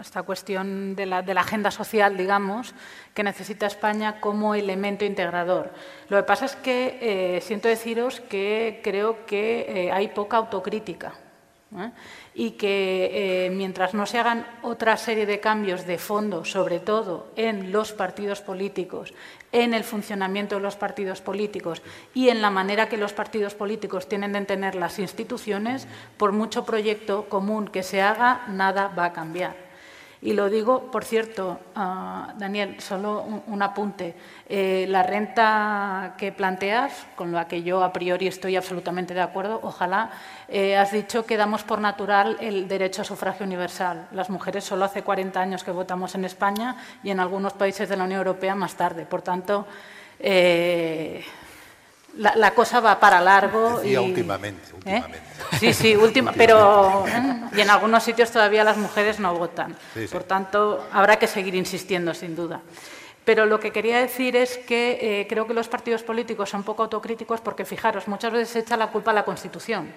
esta cuestión de la, agenda social, digamos, que necesita España como elemento integrador. Lo que pasa es que eh, siento deciros que creo que eh, hay poca autocrítica. ¿eh? y que mientras no se hagan otra serie de cambios de fondo, sobre todo en los partidos políticos, en el funcionamiento de los partidos políticos y en la manera que los partidos políticos tienen de entender las instituciones, por mucho proyecto común que se haga, nada va a cambiar. Y lo digo, por cierto, ah, Daniel, solo un, apunte. Eh, la renta que planteas, con la que yo a priori estoy absolutamente de acuerdo, ojalá, eh, has dicho que damos por natural el derecho a sufragio universal. Las mujeres solo hace 40 años que votamos en España y en algunos países de la Unión Europea más tarde. Por tanto, eh, la, cosa va para largo. y, últimamente, ¿eh? últimamente. Sí, sí, última, pero ¿eh? y en algunos sitios todavía las mujeres no votan. Por tanto, habrá que seguir insistiendo, sin duda. Pero lo que quería decir es que eh, creo que los partidos políticos son poco autocríticos porque, fijaros, muchas veces se echa la culpa a la Constitución.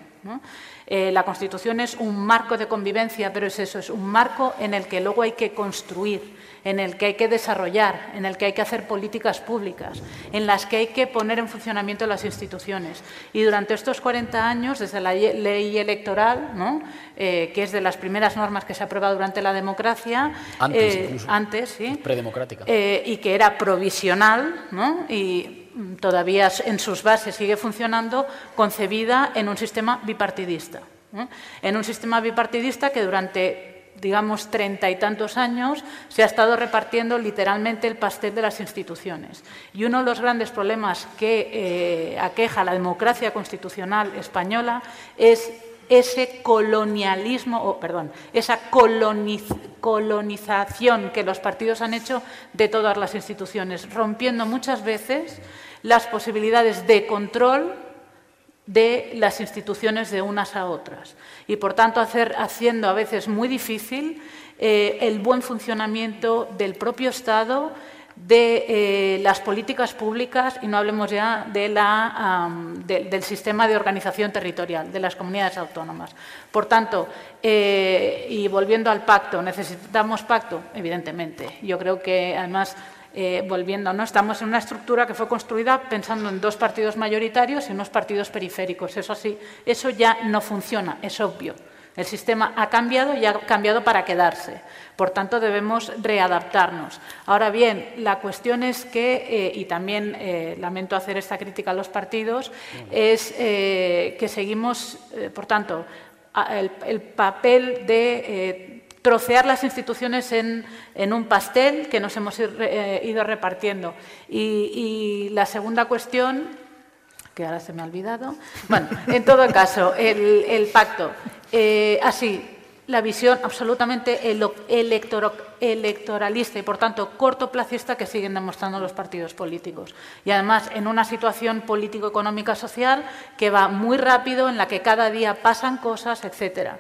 la Constitución es un marco de convivencia, pero es eso, es un marco en el que luego hay que construir en el que hay que desarrollar, en el que hay que hacer políticas públicas, en las que hay que poner en funcionamiento las instituciones. Y durante estos 40 años, desde la ley electoral, eh, que es de las primeras normas que se ha aprobado durante la democracia, antes, eh, antes sí, predemocrática, eh, y que era provisional, y todavía en sus bases sigue funcionando, concebida en un sistema bipartidista. En un sistema bipartidista que durante digamos, treinta y tantos años, se ha estado repartiendo literalmente el pastel de las instituciones. Y uno de los grandes problemas que eh, aqueja la democracia constitucional española es ese colonialismo, o perdón, esa colonización que los partidos han hecho de todas las instituciones, rompiendo muchas veces las posibilidades de control de las instituciones de unas a otras y, por tanto, haciendo a veces muy difícil eh, el buen funcionamiento del propio Estado, de eh, las políticas públicas y no hablemos ya del sistema de organización territorial de las comunidades autónomas. Por tanto, eh, y volviendo al pacto, ¿necesitamos pacto? Evidentemente. Yo creo que, además, eh, volviendo, ¿no? estamos en una estructura que fue construida pensando en dos partidos mayoritarios y unos partidos periféricos. Eso sí, eso ya no funciona, es obvio. El sistema ha cambiado y ha cambiado para quedarse. Por tanto, debemos readaptarnos. Ahora bien, la cuestión es que, eh, y también eh, lamento hacer esta crítica a los partidos, es que seguimos, por tanto, el papel de trocear las instituciones en, un pastel que nos hemos eh, ido repartiendo. Y, la segunda cuestión, que ahora se me ha olvidado, bueno, en todo caso, el, pacto. Eh, así, la visión absolutamente electoralista y, por tanto, cortoplacista que siguen demostrando los partidos políticos. Y, además, en una situación político-económica social que va muy rápido, en la que cada día pasan cosas, etcétera.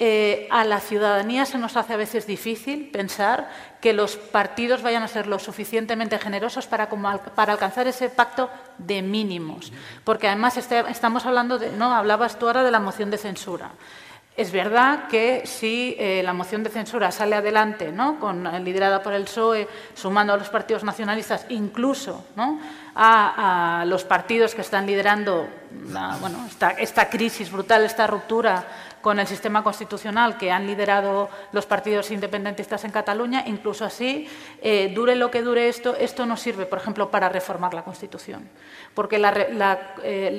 Eh, a la ciudadanía se nos hace a veces difícil pensar que los partidos vayan a ser lo suficientemente generosos para, para alcanzar ese pacto de mínimos. Porque además este, estamos hablando de, no, hablabas tú ahora de la moción de censura. Es verdad que si eh, la moción de censura sale adelante, ¿no? Con, eh, liderada por el PSOE, sumando a los partidos nacionalistas, incluso a, los partidos que están liderando bueno, esta, crisis brutal, esta ruptura con el sistema constitucional que han liderado los partidos independentistas en Cataluña, incluso así, eh, dure lo que dure esto, esto no sirve, por ejemplo, para reformar la Constitución. Porque la,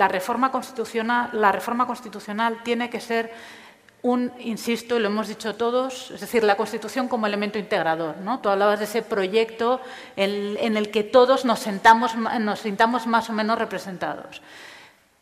reforma, constitucional, la reforma constitucional tiene que ser un, insisto, y lo hemos dicho todos, es decir, la Constitución como elemento integrador. ¿no? Tú hablabas de ese proyecto en, el que todos nos, sentamos, nos sintamos más o menos representados.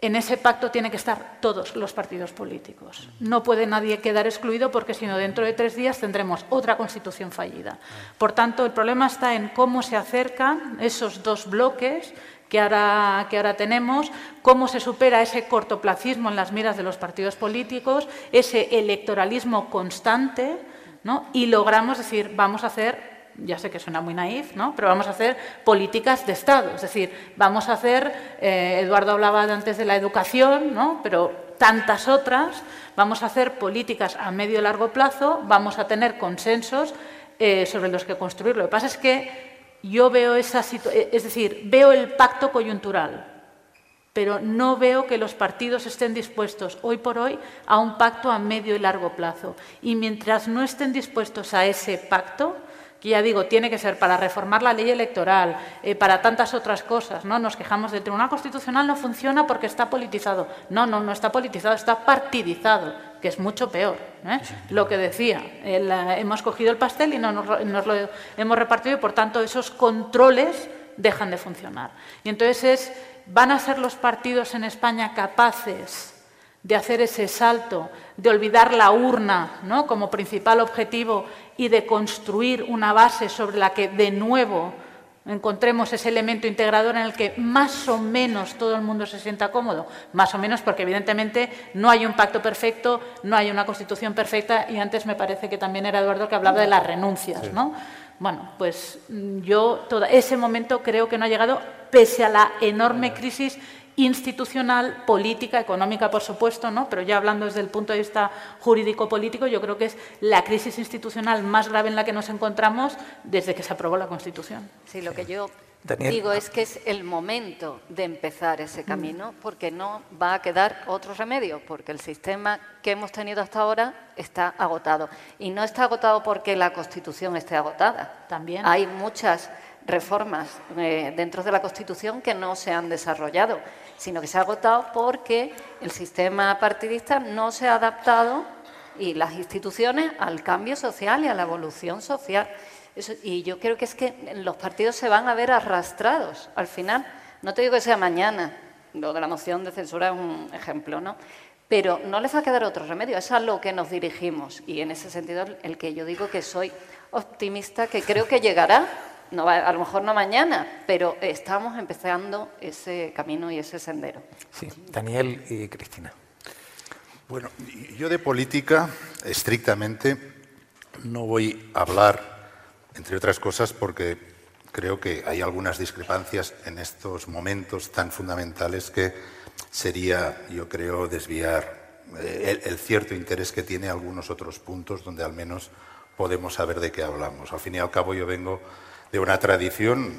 En ese pacto tienen que estar todos los partidos políticos. No puede nadie quedar excluido porque si no, dentro de tres días tendremos otra constitución fallida. Por tanto, el problema está en cómo se acercan esos dos bloques que ahora, que ahora tenemos, cómo se supera ese cortoplacismo en las miras de los partidos políticos, ese electoralismo constante, ¿no? y logramos decir, vamos a hacer ya sé que suena muy naif, ¿no? pero vamos a hacer políticas de Estado. Es decir, vamos a hacer, eh, Eduardo hablaba antes de la educación, ¿no? pero tantas otras, vamos a hacer políticas a medio y largo plazo, vamos a tener consensos eh, sobre los que construir. Lo que pasa es que yo veo esa situación, es decir, veo el pacto coyuntural, pero no veo que los partidos estén dispuestos hoy por hoy a un pacto a medio y largo plazo. Y mientras no estén dispuestos a ese pacto, que ya digo, tiene que ser para reformar la ley electoral, eh, para tantas otras cosas, ¿no? Nos quejamos del Tribunal Constitucional no funciona porque está politizado. No, no, no está politizado, está partidizado, que es mucho peor. ¿eh? Lo que decía, hemos cogido el pastel y no nos, lo hemos repartido y, por tanto, esos controles dejan de funcionar. Y entonces, ¿van a ser los partidos en España capaces de hacer ese salto, de olvidar la urna ¿no? como principal objetivo y de construir una base sobre la que de nuevo encontremos ese elemento integrador en el que más o menos todo el mundo se sienta cómodo, más o menos porque evidentemente no hay un pacto perfecto, no hay una constitución perfecta y antes me parece que también era Eduardo que hablaba de las renuncias, ¿no? Bueno, pues mm, yo todo ese momento creo que no ha llegado pese a la enorme crisis institucional, política, económica, por supuesto, ¿no? pero ya hablando desde el punto de vista jurídico-político, yo creo que es la crisis institucional más grave en la que nos encontramos desde que se aprobó la Constitución. Sí, lo que yo digo es que es el momento de empezar ese camino, porque no va a quedar otro remedio, porque el sistema que hemos tenido hasta ahora está agotado. Y no está agotado porque la Constitución esté agotada. También. Hay muchas reformas eh, dentro de la Constitución que no se han desarrollado sino que se ha agotado porque el sistema partidista no se ha adaptado y las instituciones al cambio social y a la evolución social. y yo creo que es que los partidos se van a ver arrastrados al final. No te digo que sea mañana, lo de la moción de censura es un ejemplo, ¿no? Pero no les va a quedar otro remedio, es a lo que nos dirigimos. Y en ese sentido, el que yo digo que soy optimista, que creo que llegará, no a lo mejor no mañana, pero estamos empezando ese camino y ese sendero. Sí, Daniel y Cristina. Bueno, yo de política, estrictamente, no voy a hablar, entre otras cosas, porque creo que hay algunas discrepancias en estos momentos tan fundamentales que sería, yo creo, desviar eh, el, el cierto interés que tiene algunos otros puntos donde al menos podemos saber de qué hablamos. Al fin y al cabo yo vengo de una tradición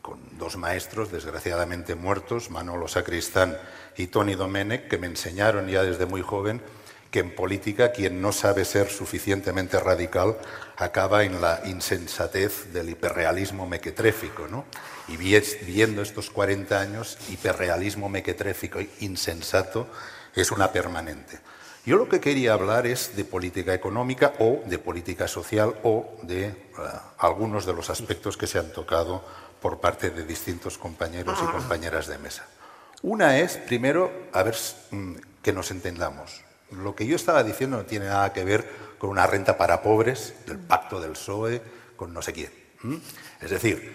con dos maestros desgraciadamente muertos, Manolo Sacristán y Tony Domenech, que me enseñaron ya desde muy joven que en política quien no sabe ser suficientemente radical acaba en la insensatez del hiperrealismo mequetréfico. ¿no? Y viendo estos 40 años, hiperrealismo mequetréfico insensato es una permanente. Yo lo que quería hablar es de política económica o de política social o de eh, algunos de los aspectos que se han tocado por parte de distintos compañeros y compañeras de mesa. Una es, primero, a ver mm, que nos entendamos. Lo que yo estaba diciendo no tiene nada que ver con una renta para pobres, del pacto del PSOE, con no sé quién. Es decir,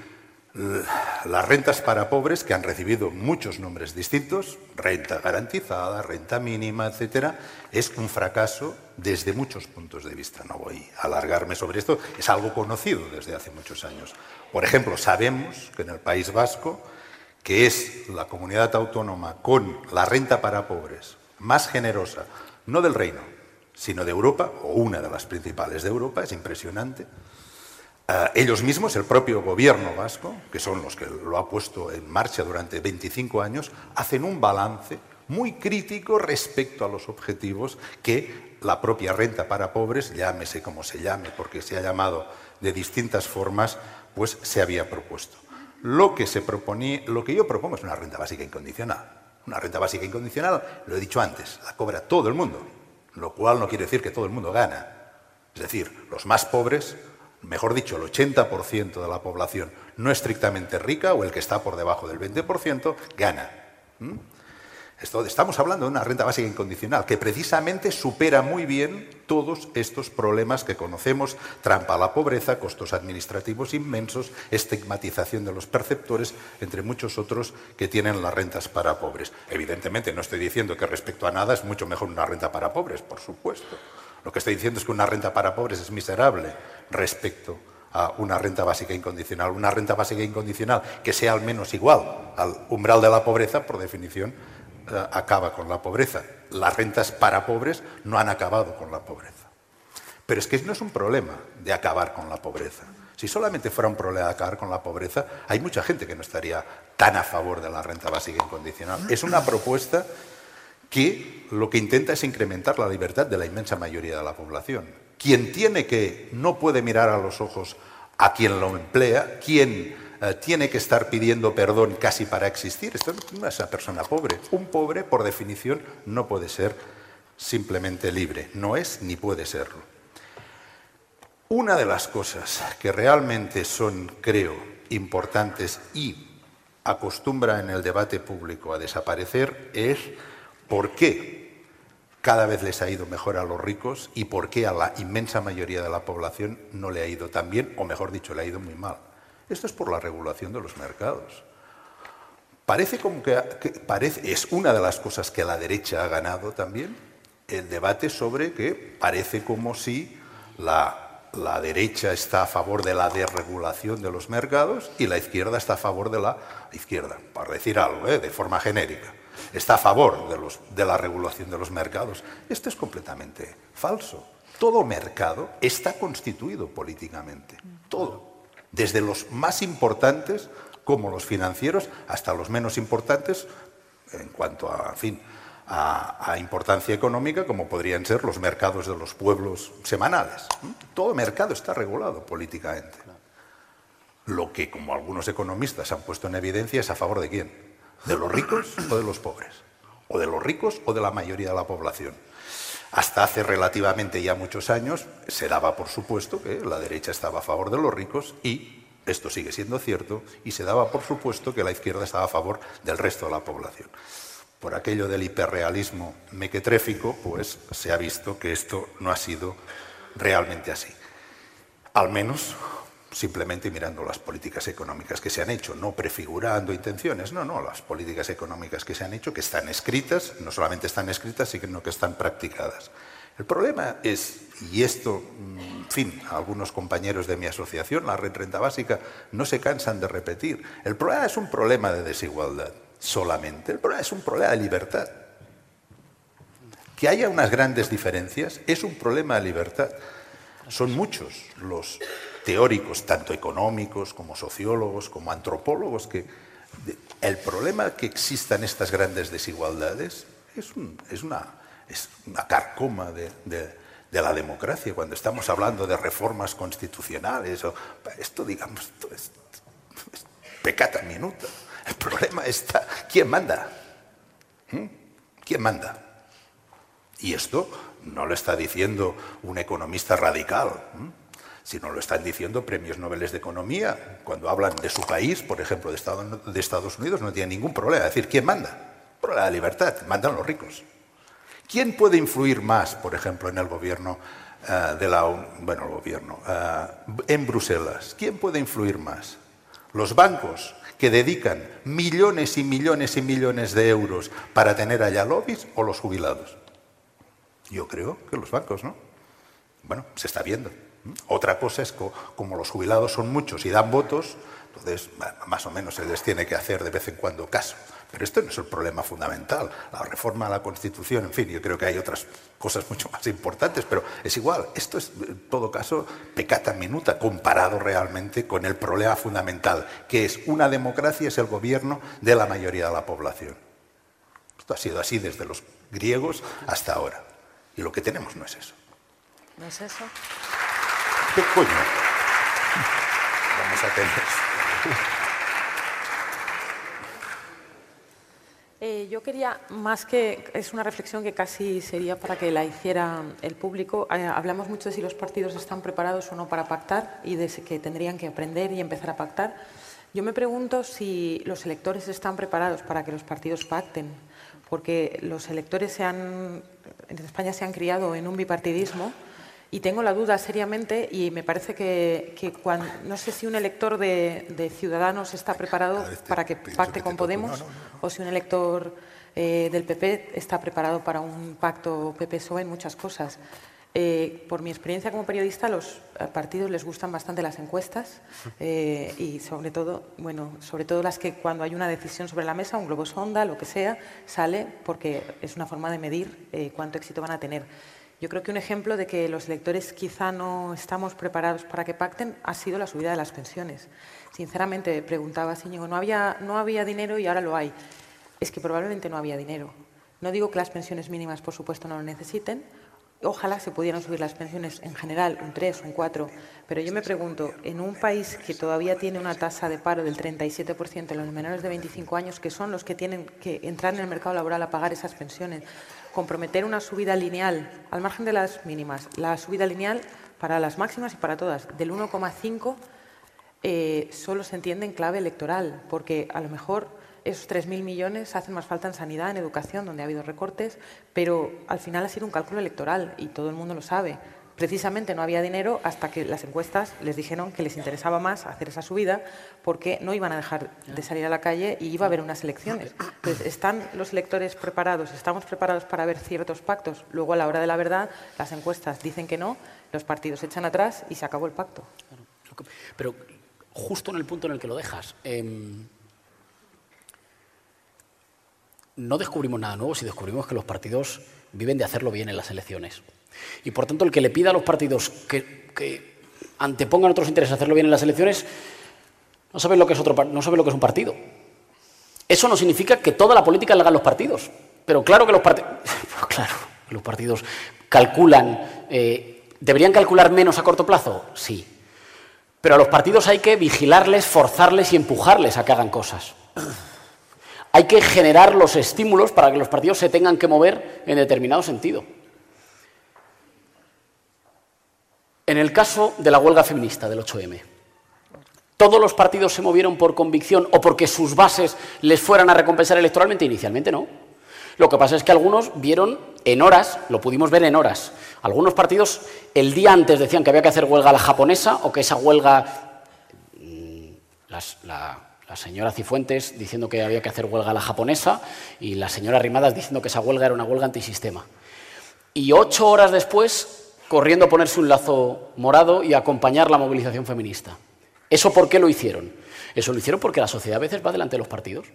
las rentas para pobres, que han recibido muchos nombres distintos, renta garantizada, renta mínima, etcétera, es un fracaso desde muchos puntos de vista. No voy a alargarme sobre esto, es algo conocido desde hace muchos años. Por ejemplo, sabemos que en el País Vasco, que es la comunidad autónoma con la renta para pobres más generosa, no del reino, sino de Europa, o una de las principales de Europa, es impresionante, ellos mismos, el propio gobierno vasco, que son los que lo ha puesto en marcha durante 25 años, hacen un balance muy crítico respecto a los objetivos que la propia renta para pobres, llámese como se llame, porque se ha llamado de distintas formas, pues se había propuesto. Lo que, se proponía, lo que yo propongo es una renta básica incondicional. Una renta básica incondicional, lo he dicho antes, la cobra todo el mundo, lo cual no quiere decir que todo el mundo gana. Es decir, los más pobres mejor dicho, el 80% de la población no estrictamente rica o el que está por debajo del 20%, gana. Estamos hablando de una renta básica incondicional que precisamente supera muy bien todos estos problemas que conocemos, trampa a la pobreza, costos administrativos inmensos, estigmatización de los perceptores, entre muchos otros que tienen las rentas para pobres. Evidentemente no estoy diciendo que respecto a nada es mucho mejor una renta para pobres, por supuesto. Lo que estoy diciendo es que una renta para pobres es miserable respecto a una renta básica incondicional. Una renta básica incondicional que sea al menos igual al umbral de la pobreza, por definición, eh, acaba con la pobreza. Las rentas para pobres no han acabado con la pobreza. Pero es que no es un problema de acabar con la pobreza. Si solamente fuera un problema de acabar con la pobreza, hay mucha gente que no estaría tan a favor de la renta básica incondicional. Es una propuesta que lo que intenta es incrementar la libertad de la inmensa mayoría de la población. Quien tiene que, no puede mirar a los ojos a quien lo emplea, quien eh, tiene que estar pidiendo perdón casi para existir, esto no es una persona pobre. Un pobre, por definición, no puede ser simplemente libre, no es ni puede serlo. Una de las cosas que realmente son, creo, importantes y acostumbra en el debate público a desaparecer es por qué cada vez les ha ido mejor a los ricos y por qué a la inmensa mayoría de la población no le ha ido tan bien, o mejor dicho, le ha ido muy mal. Esto es por la regulación de los mercados. Parece como que, parece, es una de las cosas que la derecha ha ganado también, el debate sobre que parece como si la, la derecha está a favor de la desregulación de los mercados y la izquierda está a favor de la izquierda, para decir algo, ¿eh? de forma genérica está a favor de, la regulación de los mercados. Esto es completamente falso. Todo mercado está constituido políticamente. Todo. Desde los más importantes, como los financieros, hasta los menos importantes, en cuanto a, fin, a, importancia económica, como podrían ser los mercados de los pueblos semanales. Todo mercado está regulado políticamente. Lo que, como algunos economistas han puesto en evidencia, es a favor de quién? ¿De los ricos o de los pobres? ¿O de los ricos o de la mayoría de la población? Hasta hace relativamente ya muchos años se daba por supuesto que la derecha estaba a favor de los ricos y esto sigue siendo cierto y se daba por supuesto que la izquierda estaba a favor del resto de la población. Por aquello del hiperrealismo mequetréfico, pues se ha visto que esto no ha sido realmente así. Al menos simplemente mirando las políticas económicas que se han hecho, no prefigurando intenciones, no, no, las políticas económicas que se han hecho, que están escritas, no solamente están escritas, sino que están practicadas. El problema es, y esto, mm, en fin, algunos compañeros de mi asociación, la red renta básica, no se cansan de repetir, el problema es un problema de desigualdad solamente, el problema es un problema de libertad. Que haya unas grandes diferencias es un problema de libertad. Son muchos los teóricos, tanto económicos como sociólogos, como antropólogos, que el problema que existan estas grandes desigualdades es, una, carcoma de, la democracia. Cuando estamos hablando de reformas constitucionales, o, esto, digamos, esto es, pecata minuta. El problema está, ¿quién manda? ¿Mm? ¿Quién manda? Y esto no lo está diciendo un economista radical, sino lo están diciendo premios Nobel de Economía. Cuando hablan de su país, por ejemplo, de Estados Unidos, no tienen ningún problema. Es decir, ¿quién manda? Por la libertad, mandan los ricos. ¿Quién puede influir más, por ejemplo, en el gobierno eh, de la bueno, el gobierno eh, en Bruselas? ¿Quién puede influir más? Los bancos que dedican millones y millones y millones de euros para tener allá lobbies o los jubilados. Yo creo que los bancos, ¿no? Bueno, se está viendo. Otra cosa es que como los jubilados son muchos y dan votos, entonces más o menos se les tiene que hacer de vez en cuando caso. Pero esto no es el problema fundamental. La reforma a la Constitución, en fin, yo creo que hay otras cosas mucho más importantes, pero es igual. Esto es, en todo caso, pecata minuta comparado realmente con el problema fundamental, que es una democracia, es el gobierno de la mayoría de la población. Esto ha sido así desde los griegos hasta ahora. Y lo que tenemos no es eso. ¿No es eso? ¿Qué coño? Vamos a tener. Eh, yo quería, más que, es una reflexión que casi sería para que la hiciera el público, eh, hablamos mucho de si los partidos están preparados o no para pactar y de que tendrían que aprender y empezar a pactar. Yo me pregunto si los electores están preparados para que los partidos pacten, porque los electores se han, en España se han criado en un bipartidismo y tengo la duda seriamente y me parece que, cuando, no sé si un elector de, Ciudadanos está preparado para que pacte con Podemos o si un elector eh, del PP está preparado para un pacto PP-PSOE en muchas cosas. Eh, por mi experiencia como periodista, a los eh, partidos les gustan bastante las encuestas y sobre todo, bueno, sobre todo las que cuando hay una decisión sobre la mesa, un globo sonda, lo que sea, sale porque es una forma de medir cuánto éxito van a tener. Yo creo que un ejemplo de que los electores quizá no estamos preparados para que pacten ha sido la subida de las pensiones. Sinceramente, preguntaba Íñigo, ¿no había, no había dinero y ahora lo hay? Es que probablemente no había dinero. No digo que las pensiones mínimas, por supuesto, no lo necesiten. Ojalá se pudieran subir las pensiones en general, un 3, un 4, pero yo me pregunto, en un país que todavía tiene una tasa de paro del 37% en los menores de 25 años, que son los que tienen que entrar en el mercado laboral a pagar esas pensiones, comprometer una subida lineal, al margen de las mínimas, la subida lineal para las máximas y para todas, del 1,5 eh, solo se entiende en clave electoral, porque a lo mejor esos 3.000 millones hacen más falta en sanidad, en educación, donde ha habido recortes, pero al final ha sido un cálculo electoral y todo el mundo lo sabe. Precisamente no había dinero hasta que las encuestas les dijeron que les interesaba más hacer esa subida porque no iban a dejar de salir a la calle y iba a haber unas elecciones. Entonces, ¿están los electores preparados? ¿Estamos preparados para ver ciertos pactos? Luego, a la hora de la verdad, las encuestas dicen que no, los partidos se echan atrás y se acabó el pacto. Pero justo en el punto en el que lo dejas, em, no descubrimos nada nuevo si descubrimos que los partidos viven de hacerlo bien en las elecciones. Y por tanto, el que le pida a los partidos que, antepongan otros intereses a hacerlo bien en las elecciones, no sabe lo que es otro, no sabe lo que es un partido. Eso no significa que toda la política la hagan los partidos. Pero claro que los partidos, <laughs> claro, los partidos calculan, eh, ¿deberían calcular menos a corto plazo? Sí. Pero a los partidos hay que vigilarles, forzarles y empujarles a que hagan cosas. Hay que generar los estímulos para que los partidos se tengan que mover en determinado sentido. En el caso de la huelga feminista del 8M, ¿todos los partidos se movieron por convicción o porque sus bases les fueran a recompensar electoralmente? Inicialmente no. Lo que pasa es que algunos vieron en horas, lo pudimos ver en horas. Algunos partidos el día antes decían que había que hacer huelga a la japonesa o que esa huelga. Mm, la, la señora Cifuentes diciendo que había que hacer huelga a la japonesa y la señora Rimadas diciendo que esa huelga era una huelga antisistema. Y ocho horas después corriendo a ponerse un lazo morado y acompañar la movilización feminista. ¿Eso por qué lo hicieron? Eso lo hicieron porque la sociedad a veces va delante de los partidos.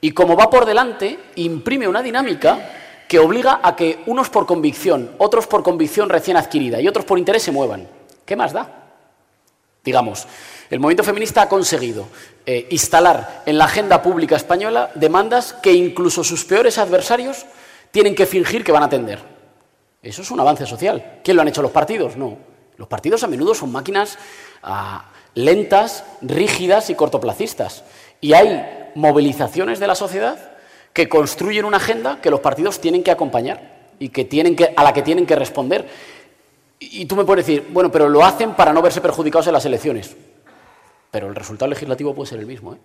Y como va por delante, imprime una dinámica que obliga a que unos por convicción, otros por convicción recién adquirida y otros por interés se muevan. ¿Qué más da? Digamos, el movimiento feminista ha conseguido eh, instalar en la agenda pública española demandas que incluso sus peores adversarios tienen que fingir que van a atender. Eso es un avance social. ¿Quién lo han hecho los partidos? No. Los partidos a menudo son máquinas ah, lentas, rígidas y cortoplacistas. Y hay movilizaciones de la sociedad que construyen una agenda que los partidos tienen que acompañar y que tienen que, a la que tienen que responder. Y tú me puedes decir, bueno, pero lo hacen para no verse perjudicados en las elecciones. Pero el resultado legislativo puede ser el mismo. ¿eh?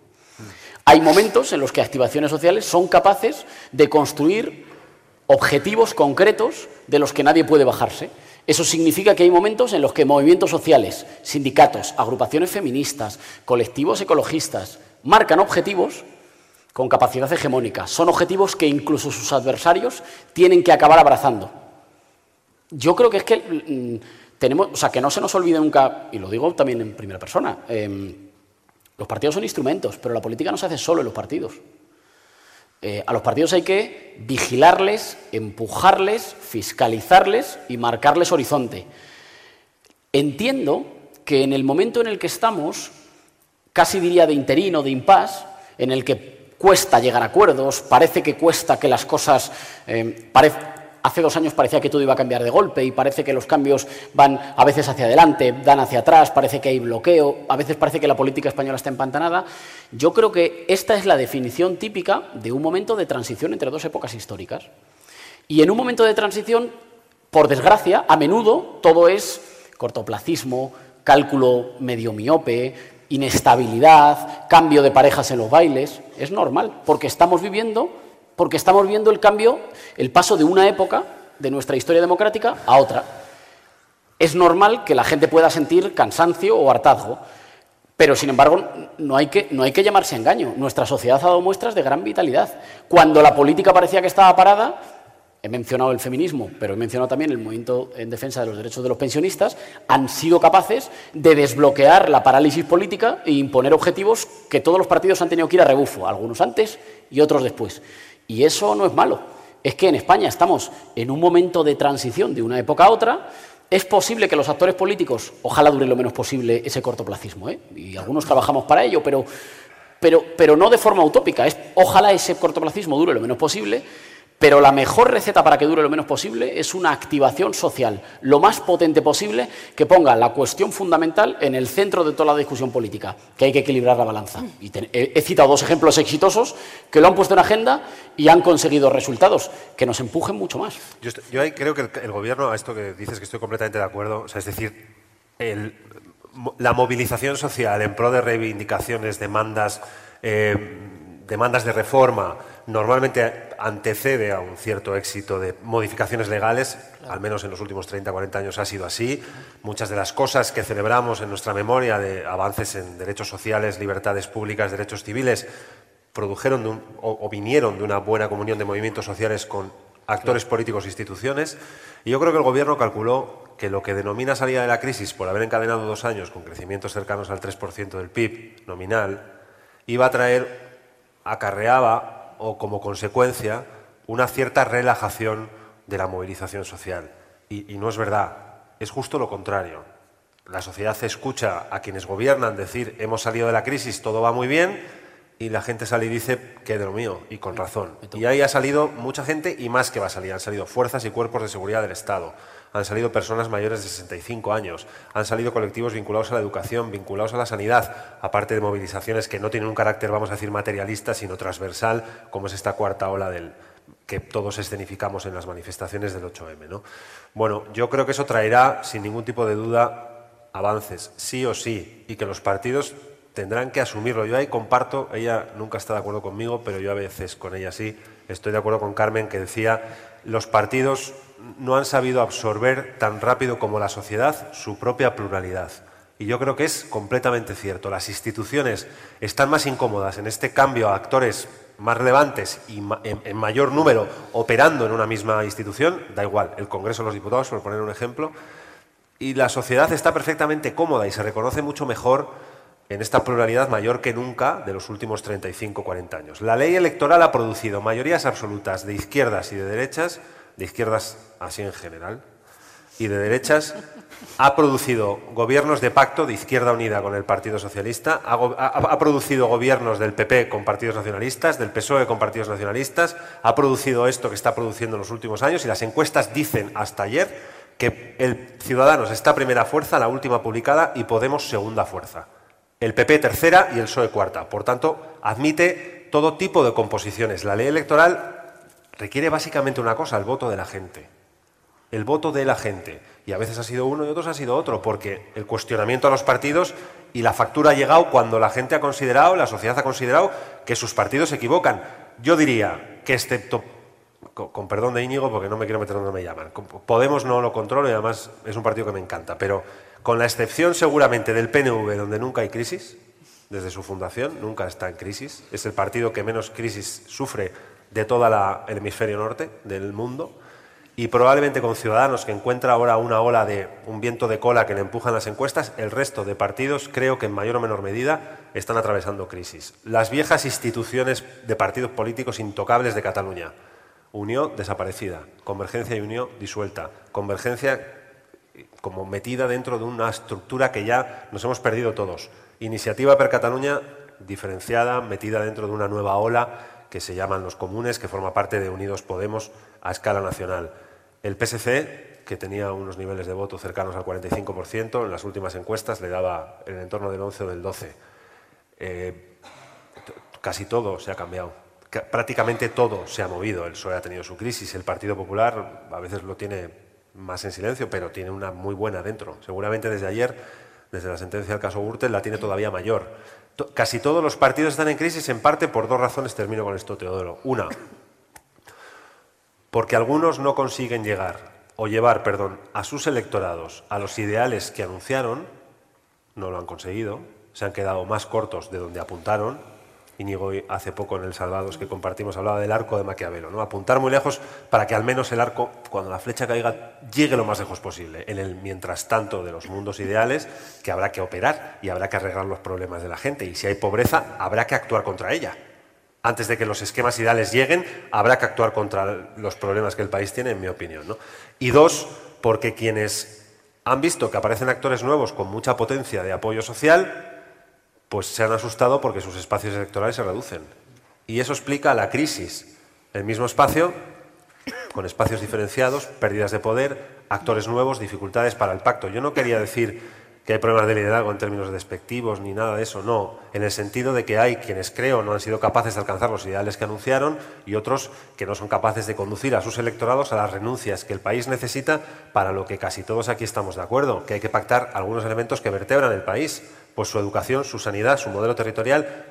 Hay momentos en los que activaciones sociales son capaces de construir objetivos concretos de los que nadie puede bajarse. Eso significa que hay momentos en los que movimientos sociales, sindicatos, agrupaciones feministas, colectivos ecologistas, marcan objetivos con capacidad hegemónica. Son objetivos que incluso sus adversarios tienen que acabar abrazando. Yo creo que es que mm, tenemos, o sea, que no se nos olvide nunca, y lo digo también en primera persona, em, los partidos son instrumentos, pero la política no se hace solo en los partidos. Eh, a los partidos hay que vigilarles, empujarles, fiscalizarles y marcarles horizonte. Entiendo que en el momento en el que estamos, casi diría de interino, de impas, en el que cuesta llegar a acuerdos, parece que cuesta que las cosas... Eh, hace dos años parecía que todo iba a cambiar de golpe y parece que los cambios van a veces hacia adelante, dan hacia atrás, parece que hay bloqueo, a veces parece que la política española está empantanada. Yo creo que esta es la definición típica de un momento de transición entre dos épocas históricas. Y en un momento de transición, por desgracia, a menudo todo es cortoplacismo, cálculo medio miope, inestabilidad, cambio de parejas en los bailes. Es normal, porque estamos viviendo porque estamos viendo el cambio, el paso de una época de nuestra historia democrática a otra. Es normal que la gente pueda sentir cansancio o hartazgo, pero sin embargo no hay, que, no hay que llamarse a engaño. Nuestra sociedad ha dado muestras de gran vitalidad. Cuando la política parecía que estaba parada, he mencionado el feminismo, pero he mencionado también el movimiento en defensa de los derechos de los pensionistas, han sido capaces de desbloquear la parálisis política e imponer objetivos que todos los partidos han tenido que ir a rebufo, algunos antes y otros después. Y eso no es malo. Es que en España estamos en un momento de transición de una época a otra. Es posible que los actores políticos, ojalá dure lo menos posible ese cortoplacismo, ¿eh? y algunos trabajamos para ello, pero, pero, pero no de forma utópica. Es, ojalá ese cortoplacismo dure lo menos posible pero la mejor receta para que dure lo menos posible es una activación social, lo más potente posible, que ponga la cuestión fundamental en el centro de toda la discusión política, que hay que equilibrar la balanza. Y he, citado dos ejemplos exitosos que lo han puesto en agenda y han conseguido resultados que nos empujen mucho más. Yo, creo que el, gobierno, a esto que dices que estoy completamente de acuerdo, es decir, la movilización social en pro de reivindicaciones, demandas, eh, demandas de reforma, normalmente antecede a un cierto éxito de modificaciones legales, al menos en los últimos 30, 40 años ha sido así. Muchas de las cosas que celebramos en nuestra memoria de avances en derechos sociales, libertades públicas, derechos civiles, produjeron o, vinieron de una buena comunión de movimientos sociales con actores políticos e instituciones. Y yo creo que el Gobierno calculó que lo que denomina salida de la crisis por haber encadenado dos años con crecimientos cercanos al 3% del PIB nominal, iba a traer, acarreaba o como consecuencia una cierta relajación de la movilización social. Y, no es verdad, es justo lo contrario. La sociedad escucha a quienes gobiernan decir hemos salido de la crisis, todo va muy bien, y la gente sale y dice que de lo mío, y con razón. Y ahí ha salido mucha gente y más que va a salir. Han salido fuerzas y cuerpos de seguridad del Estado, han salido personas mayores de 65 años, han salido colectivos vinculados a la educación, vinculados a la sanidad, aparte de movilizaciones que no tienen un carácter, vamos a decir, materialista, sino transversal, como es esta cuarta ola del que todos escenificamos en las manifestaciones del 8M. ¿no? Bueno, yo creo que eso traerá, sin ningún tipo de duda, avances, sí o sí, y que los partidos tendrán que asumirlo. Yo ahí comparto, ella nunca está de acuerdo conmigo, pero yo a veces con ella sí, estoy de acuerdo con Carmen que decía, los partidos no han sabido absorber tan rápido como la sociedad su propia pluralidad. Y yo creo que es completamente cierto. Las instituciones están más incómodas en este cambio a actores más relevantes y en, mayor número operando en una misma institución, da igual, el Congreso de los Diputados, por poner un ejemplo, y la sociedad está perfectamente cómoda y se reconoce mucho mejor en esta pluralidad mayor que nunca de los últimos 35-40 años. La ley electoral ha producido mayorías absolutas de izquierdas y de derechas, de izquierdas así en general, y de derechas, ha producido gobiernos de pacto de Izquierda Unida con el Partido Socialista, ha, producido gobiernos del PP con partidos nacionalistas, del PSOE con partidos nacionalistas, ha producido esto que está produciendo en los últimos años y las encuestas dicen hasta ayer que el Ciudadanos está primera fuerza, la última publicada, y Podemos segunda fuerza el PP tercera y el PSOE cuarta. Por tanto, admite todo tipo de composiciones. La ley electoral requiere básicamente una cosa, el voto de la gente. El voto de la gente. Y a veces ha sido uno y otros ha sido otro, porque el cuestionamiento a los partidos y la factura ha llegado cuando la gente ha considerado, la sociedad ha considerado que sus partidos se equivocan. Yo diría que excepto, con, perdón de Íñigo, porque no me quiero meter donde me llaman, Podemos no lo controlo y además es un partido que me encanta, pero con la excepción seguramente del PNV, donde nunca hay crisis, desde su fundación, nunca está en crisis, es el partido que menos crisis sufre de todo el hemisferio norte del mundo, y probablemente con Ciudadanos, que encuentra ahora una ola de un viento de cola que le empujan las encuestas, el resto de partidos creo que en mayor o menor medida están atravesando crisis. Las viejas instituciones de partidos políticos intocables de Cataluña, Unión desaparecida, Convergencia y Unión disuelta, Convergencia como metida dentro de una estructura que ya nos hemos perdido todos, Iniciativa per Cataluña diferenciada, metida dentro de una nueva ola que se llaman los comunes, que forma parte de Unidos Podemos a escala nacional. El PSC, que tenía unos niveles de voto cercanos al 45%, en las últimas encuestas le daba en el entorno del 11 o del 12. Eh, casi todo se ha cambiado. Prácticamente todo se ha movido. El PSOE ha tenido su crisis. El Partido Popular a veces lo tiene más en silencio, pero tiene una muy buena dentro. Seguramente desde ayer, desde la sentencia del caso Gürtel, la tiene todavía mayor. Casi todos los partidos están en crisis en parte por dos razones. Termino con esto, Teodoro. Una, porque algunos no consiguen llegar o llevar, perdón, a sus electorados a los ideales que anunciaron, no lo han conseguido, se han quedado más cortos de donde apuntaron. Íñigo hace poco en el Salvados que compartimos hablaba del arco de Maquiavelo, ¿no? Apuntar muy lejos para que al menos el arco, cuando la flecha caiga, llegue lo más lejos posible, en el mientras tanto de los mundos ideales que habrá que operar y habrá que arreglar los problemas de la gente. Y si hay pobreza, habrá que actuar contra ella antes de que los esquemas ideales lleguen, habrá que actuar contra los problemas que el país tiene, en mi opinión. Y dos, porque quienes han visto que aparecen actores nuevos con mucha potencia de apoyo social, pues se han asustado porque sus espacios electorales se reducen. Y eso explica la crisis. El mismo espacio, con espacios diferenciados, pérdidas de poder, actores nuevos, dificultades para el pacto. Yo no quería decir que hay problemas de liderazgo en términos despectivos ni nada de eso, no, en el sentido de que hay quienes creo no han sido capaces de alcanzar los ideales que anunciaron y otros que no son capaces de conducir a sus electorados a las renuncias que el país necesita para lo que casi todos aquí estamos de acuerdo, que hay que pactar algunos elementos que vertebran el país, pues su educación, su sanidad, su modelo territorial,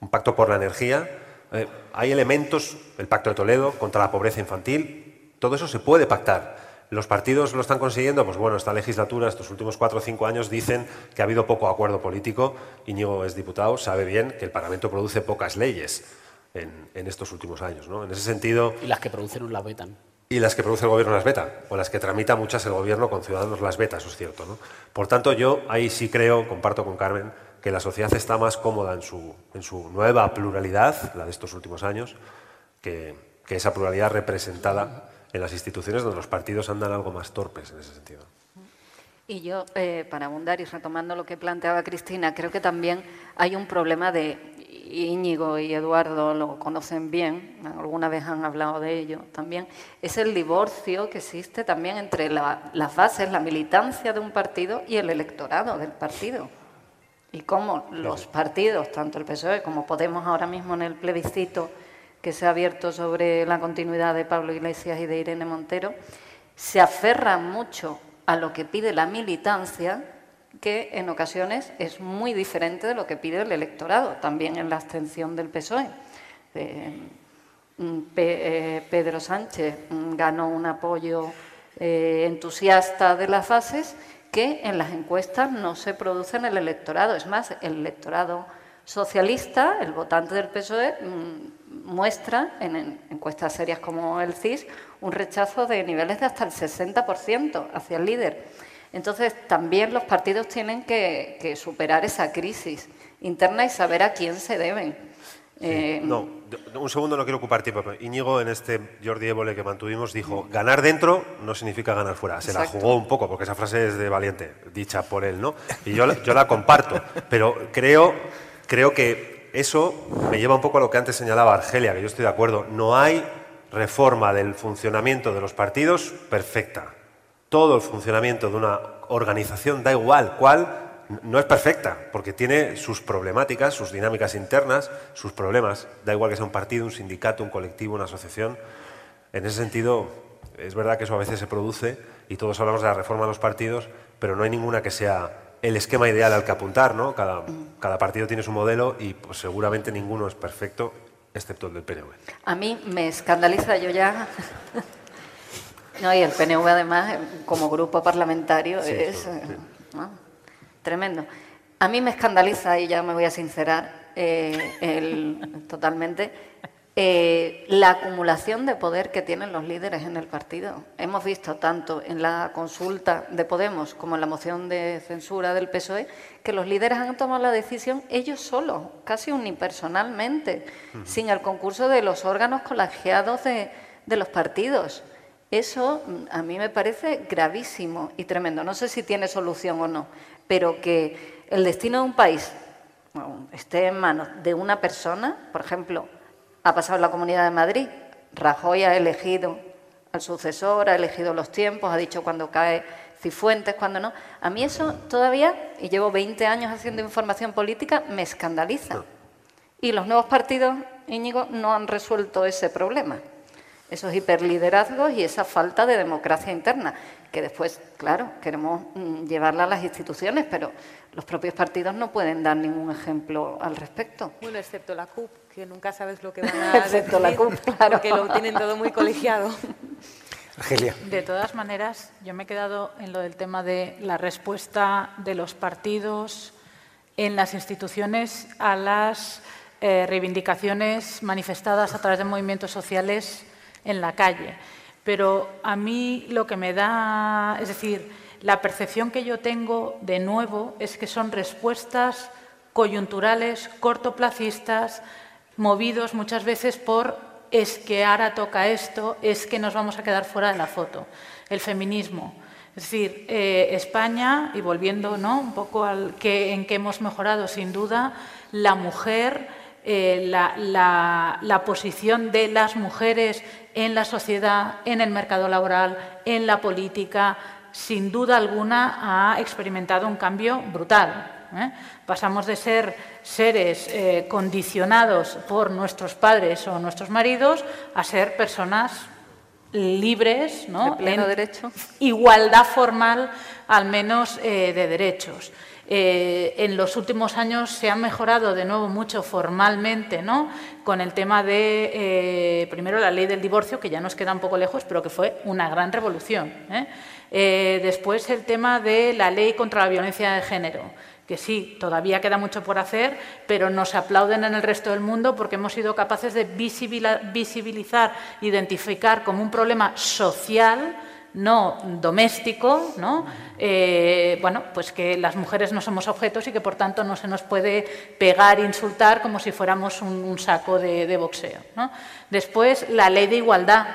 un pacto por la energía, eh, hay elementos, el pacto de Toledo contra la pobreza infantil, todo eso se puede pactar. ¿Los partidos lo están consiguiendo? Pues bueno, esta legislatura, estos últimos cuatro o cinco años, dicen que ha habido poco acuerdo político. Íñigo es diputado, sabe bien que el Parlamento produce pocas leyes en, estos últimos años. ¿no? En ese sentido... Y las que producen las vetan. Y las que produce el gobierno las veta, o las que tramita muchas el gobierno con ciudadanos las veta, eso es cierto. ¿no? Por tanto, yo ahí sí creo, comparto con Carmen, que la sociedad está más cómoda en su, en su nueva pluralidad, la de estos últimos años, que, que esa pluralidad representada en las instituciones donde los partidos andan algo más torpes en ese sentido. Y yo, eh, para abundar y retomando lo que planteaba Cristina, creo que también hay un problema de, Íñigo y Eduardo lo conocen bien, alguna vez han hablado de ello también, es el divorcio que existe también entre las bases, la militancia de un partido y el electorado del partido. Y cómo los partidos, tanto el PSOE como Podemos ahora mismo en el plebiscito, que se ha abierto sobre la continuidad de Pablo Iglesias y de Irene Montero, se aferra mucho a lo que pide la militancia, que en ocasiones es muy diferente de lo que pide el electorado, también en la abstención del PSOE. Eh, mm, eh, Pedro Sánchez mm, ganó un apoyo eh, entusiasta de las fases que en las encuestas no se produce en el electorado. Es más, el electorado socialista, el votante del PSOE, mm, muestra en encuestas serias como el CIS un rechazo de niveles de hasta el 60% hacia el líder. Entonces, también los partidos tienen que, superar esa crisis interna y saber a quién se deben. Eh, no, un segundo no quiero ocupar tiempo. Íñigo, en este Jordi Évole que mantuvimos, dijo, ganar dentro no significa ganar fuera. Se la jugó un poco, porque esa frase es de valiente, dicha por él, ¿no? Y yo, yo la comparto, pero creo, creo que eso me lleva un poco a lo que antes señalaba Argelia, que yo estoy de acuerdo. No hay reforma del funcionamiento de los partidos perfecta. Todo el funcionamiento de una organización, da igual cuál, no es perfecta, porque tiene sus problemáticas, sus dinámicas internas, sus problemas. Da igual que sea un partido, un sindicato, un colectivo, una asociación. En ese sentido, es verdad que eso a veces se produce y todos hablamos de la reforma de los partidos, pero no hay ninguna que sea el esquema ideal al que apuntar, ¿no? Cada, cada partido tiene su modelo y pues, seguramente ninguno es perfecto, excepto el del PNV. A mí me escandaliza, yo ya... <laughs> no, y el PNV además, como grupo parlamentario, es eh, tremendo. A mí me escandaliza, y ya me voy a sincerar eh, totalmente, eh, la acumulación de poder que tienen los líderes en el partido. Hemos visto tanto en la consulta de Podemos como en la moción de censura del PSOE que los líderes han tomado la decisión ellos solos, casi unipersonalmente, sin el concurso de los órganos colegiados de, los partidos. Eso mm, a mí me parece gravísimo y tremendo. No sé si tiene solución o no, pero que el destino de un país esté en manos de una persona, por ejemplo, ha pasado en la Comunidad de Madrid. Rajoy ha elegido al sucesor, ha elegido los tiempos, ha dicho cuando cae Cifuentes, cuando no. A mí eso todavía, y llevo 20 años haciendo información política, me escandaliza. Y los nuevos partidos, Íñigo, no han resuelto ese problema. Esos hiperliderazgos y esa falta de democracia interna, que después, claro, queremos mm, llevarla a las instituciones, pero los propios partidos no pueden dar ningún ejemplo al respecto. Bueno, excepto la CUP, que nunca sabes lo que van <laughs> a excepto la CUP, claro. porque lo tienen todo muy colegiado. Argelia. De todas maneras, yo me he quedado en lo del tema de la respuesta de los partidos en las instituciones a las eh, reivindicaciones manifestadas a través de movimientos sociales en la calle. Pero a mí lo que me da, es decir, la percepción que yo tengo de nuevo es que son respuestas coyunturales, cortoplacistas, movidos muchas veces por es que ahora toca esto, es que nos vamos a quedar fuera de la foto. El feminismo. Es decir, eh, España, y volviendo ¿no? un poco al que, en que hemos mejorado, sin duda, la mujer, eh, la, la posición de las mujeres en la sociedad, en el mercado laboral, en la política, sin duda alguna ha experimentado un cambio brutal. ¿Eh? Pasamos de ser seres eh, condicionados por nuestros padres o nuestros maridos a ser personas libres, ¿no? pleno derecho. Igualdad formal, al menos eh, de derechos. en los últimos años se ha mejorado de nuevo mucho formalmente, ¿no? Con el tema de, primero, la ley del divorcio, que ya nos queda un poco lejos, pero que fue una gran revolución. después, el tema de la ley contra la violencia de género que sí, todavía queda mucho por hacer, pero nos aplauden en el resto del mundo porque hemos sido capaces de visibilizar, identificar como un problema social, no doméstico, ¿no? Eh, bueno, pues que las mujeres no somos objetos y que por tanto no se nos puede pegar, insultar como si fuéramos un, saco de, boxeo. Después, la ley de igualdad,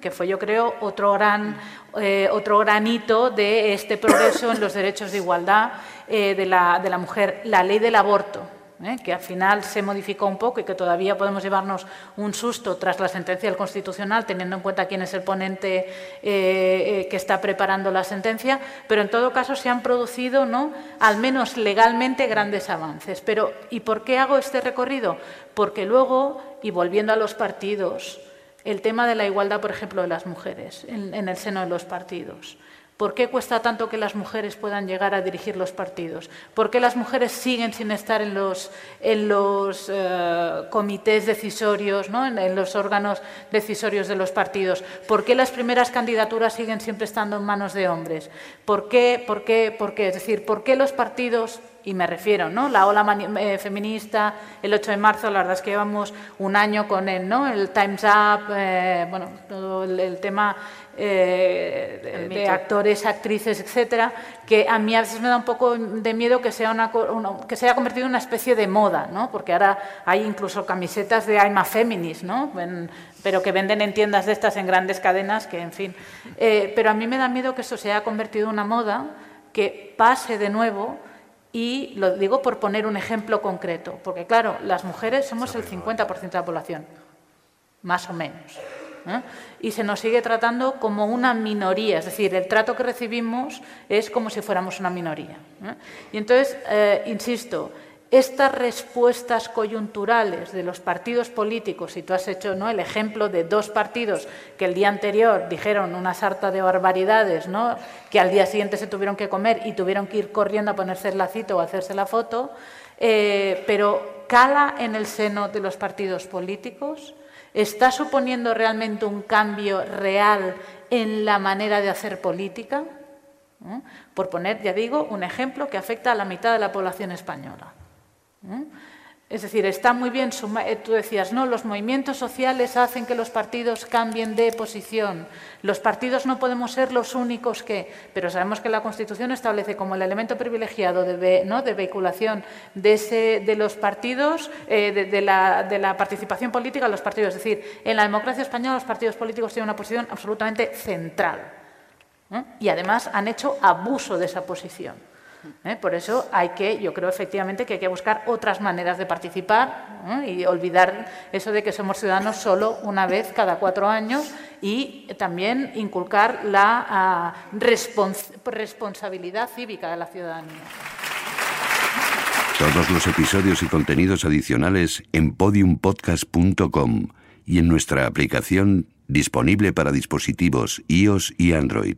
que fue yo creo otro gran, eh, otro granito de este progreso en los derechos de igualdad eh, de, la, de, la, mujer, la ley del aborto, ¿eh? que al final se modificó un poco y que todavía podemos llevarnos un susto tras la sentencia del Constitucional, teniendo en cuenta quién es el ponente que está preparando la sentencia, pero en todo caso se han producido, ¿no? al menos legalmente, grandes avances. Pero, ¿y por qué hago este recorrido? Porque luego, y volviendo a los partidos, el tema de la igualdad, por ejemplo, de las mujeres en, el seno de los partidos. ¿Por qué cuesta tanto que las mujeres puedan llegar a dirigir los partidos? ¿Por qué las mujeres siguen sin estar en los, en los eh, comités decisorios, ¿no? en, los órganos decisorios de los partidos? ¿Por qué las primeras candidaturas siguen siempre estando en manos de hombres? ¿Por qué? ¿Por qué? ¿Por qué? Es decir, ¿por qué los partidos y me refiero, ¿no? La ola eh, feminista, el 8 de marzo, la verdad es que llevamos un año con él, ¿no? El Time's Up, eh, bueno, todo el, tema eh, de, actores, actrices, etcétera, que a mí a veces me da un poco de miedo que sea una, que se haya convertido en una especie de moda, ¿no? Porque ahora hay incluso camisetas de I'm a feminist, ¿no? pero que venden en tiendas de estas en grandes cadenas, que en fin. pero a mí me da miedo que eso se haya convertido en una moda, que pase de nuevo y lo digo por poner un ejemplo concreto, porque claro, las mujeres somos el 50% de la población, más o menos. ¿eh? y se nos sigue tratando como una minoría, es decir, el trato que recibimos es como si fuéramos una minoría. ¿eh? Y entonces, eh, insisto, estas respuestas coyunturales de los partidos políticos, y tú has hecho ¿no? el ejemplo de dos partidos que el día anterior dijeron una sarta de barbaridades, ¿no? que al día siguiente se tuvieron que comer y tuvieron que ir corriendo a ponerse el lacito o a hacerse la foto, pero cala en el seno de los partidos políticos ¿Está suponiendo realmente un cambio real en la manera de hacer política? ¿Eh? Por poner, ya digo, un ejemplo que afecta a la mitad de la población española. ¿Eh? Es decir, está muy bien, eh, tú decías, no, los movimientos sociales hacen que los partidos cambien de posición. Los partidos no podemos ser los únicos que, pero sabemos que la Constitución establece como el elemento privilegiado de, ¿no? de vehiculación de, los partidos, eh, de, la, de, la, participación política de los partidos. Es decir, en la democracia española los partidos políticos tienen una posición absolutamente central. Y además han hecho abuso de esa posición. ¿Eh? Por eso hay que, yo creo efectivamente que hay que buscar otras maneras de participar ¿eh? y olvidar eso de que somos ciudadanos solo una vez cada cuatro años y también inculcar la ah, responsabilidad cívica de la ciudadanía. Todos los episodios y contenidos adicionales en podiumpodcast.com y en nuestra aplicación disponible para dispositivos iOS y Android.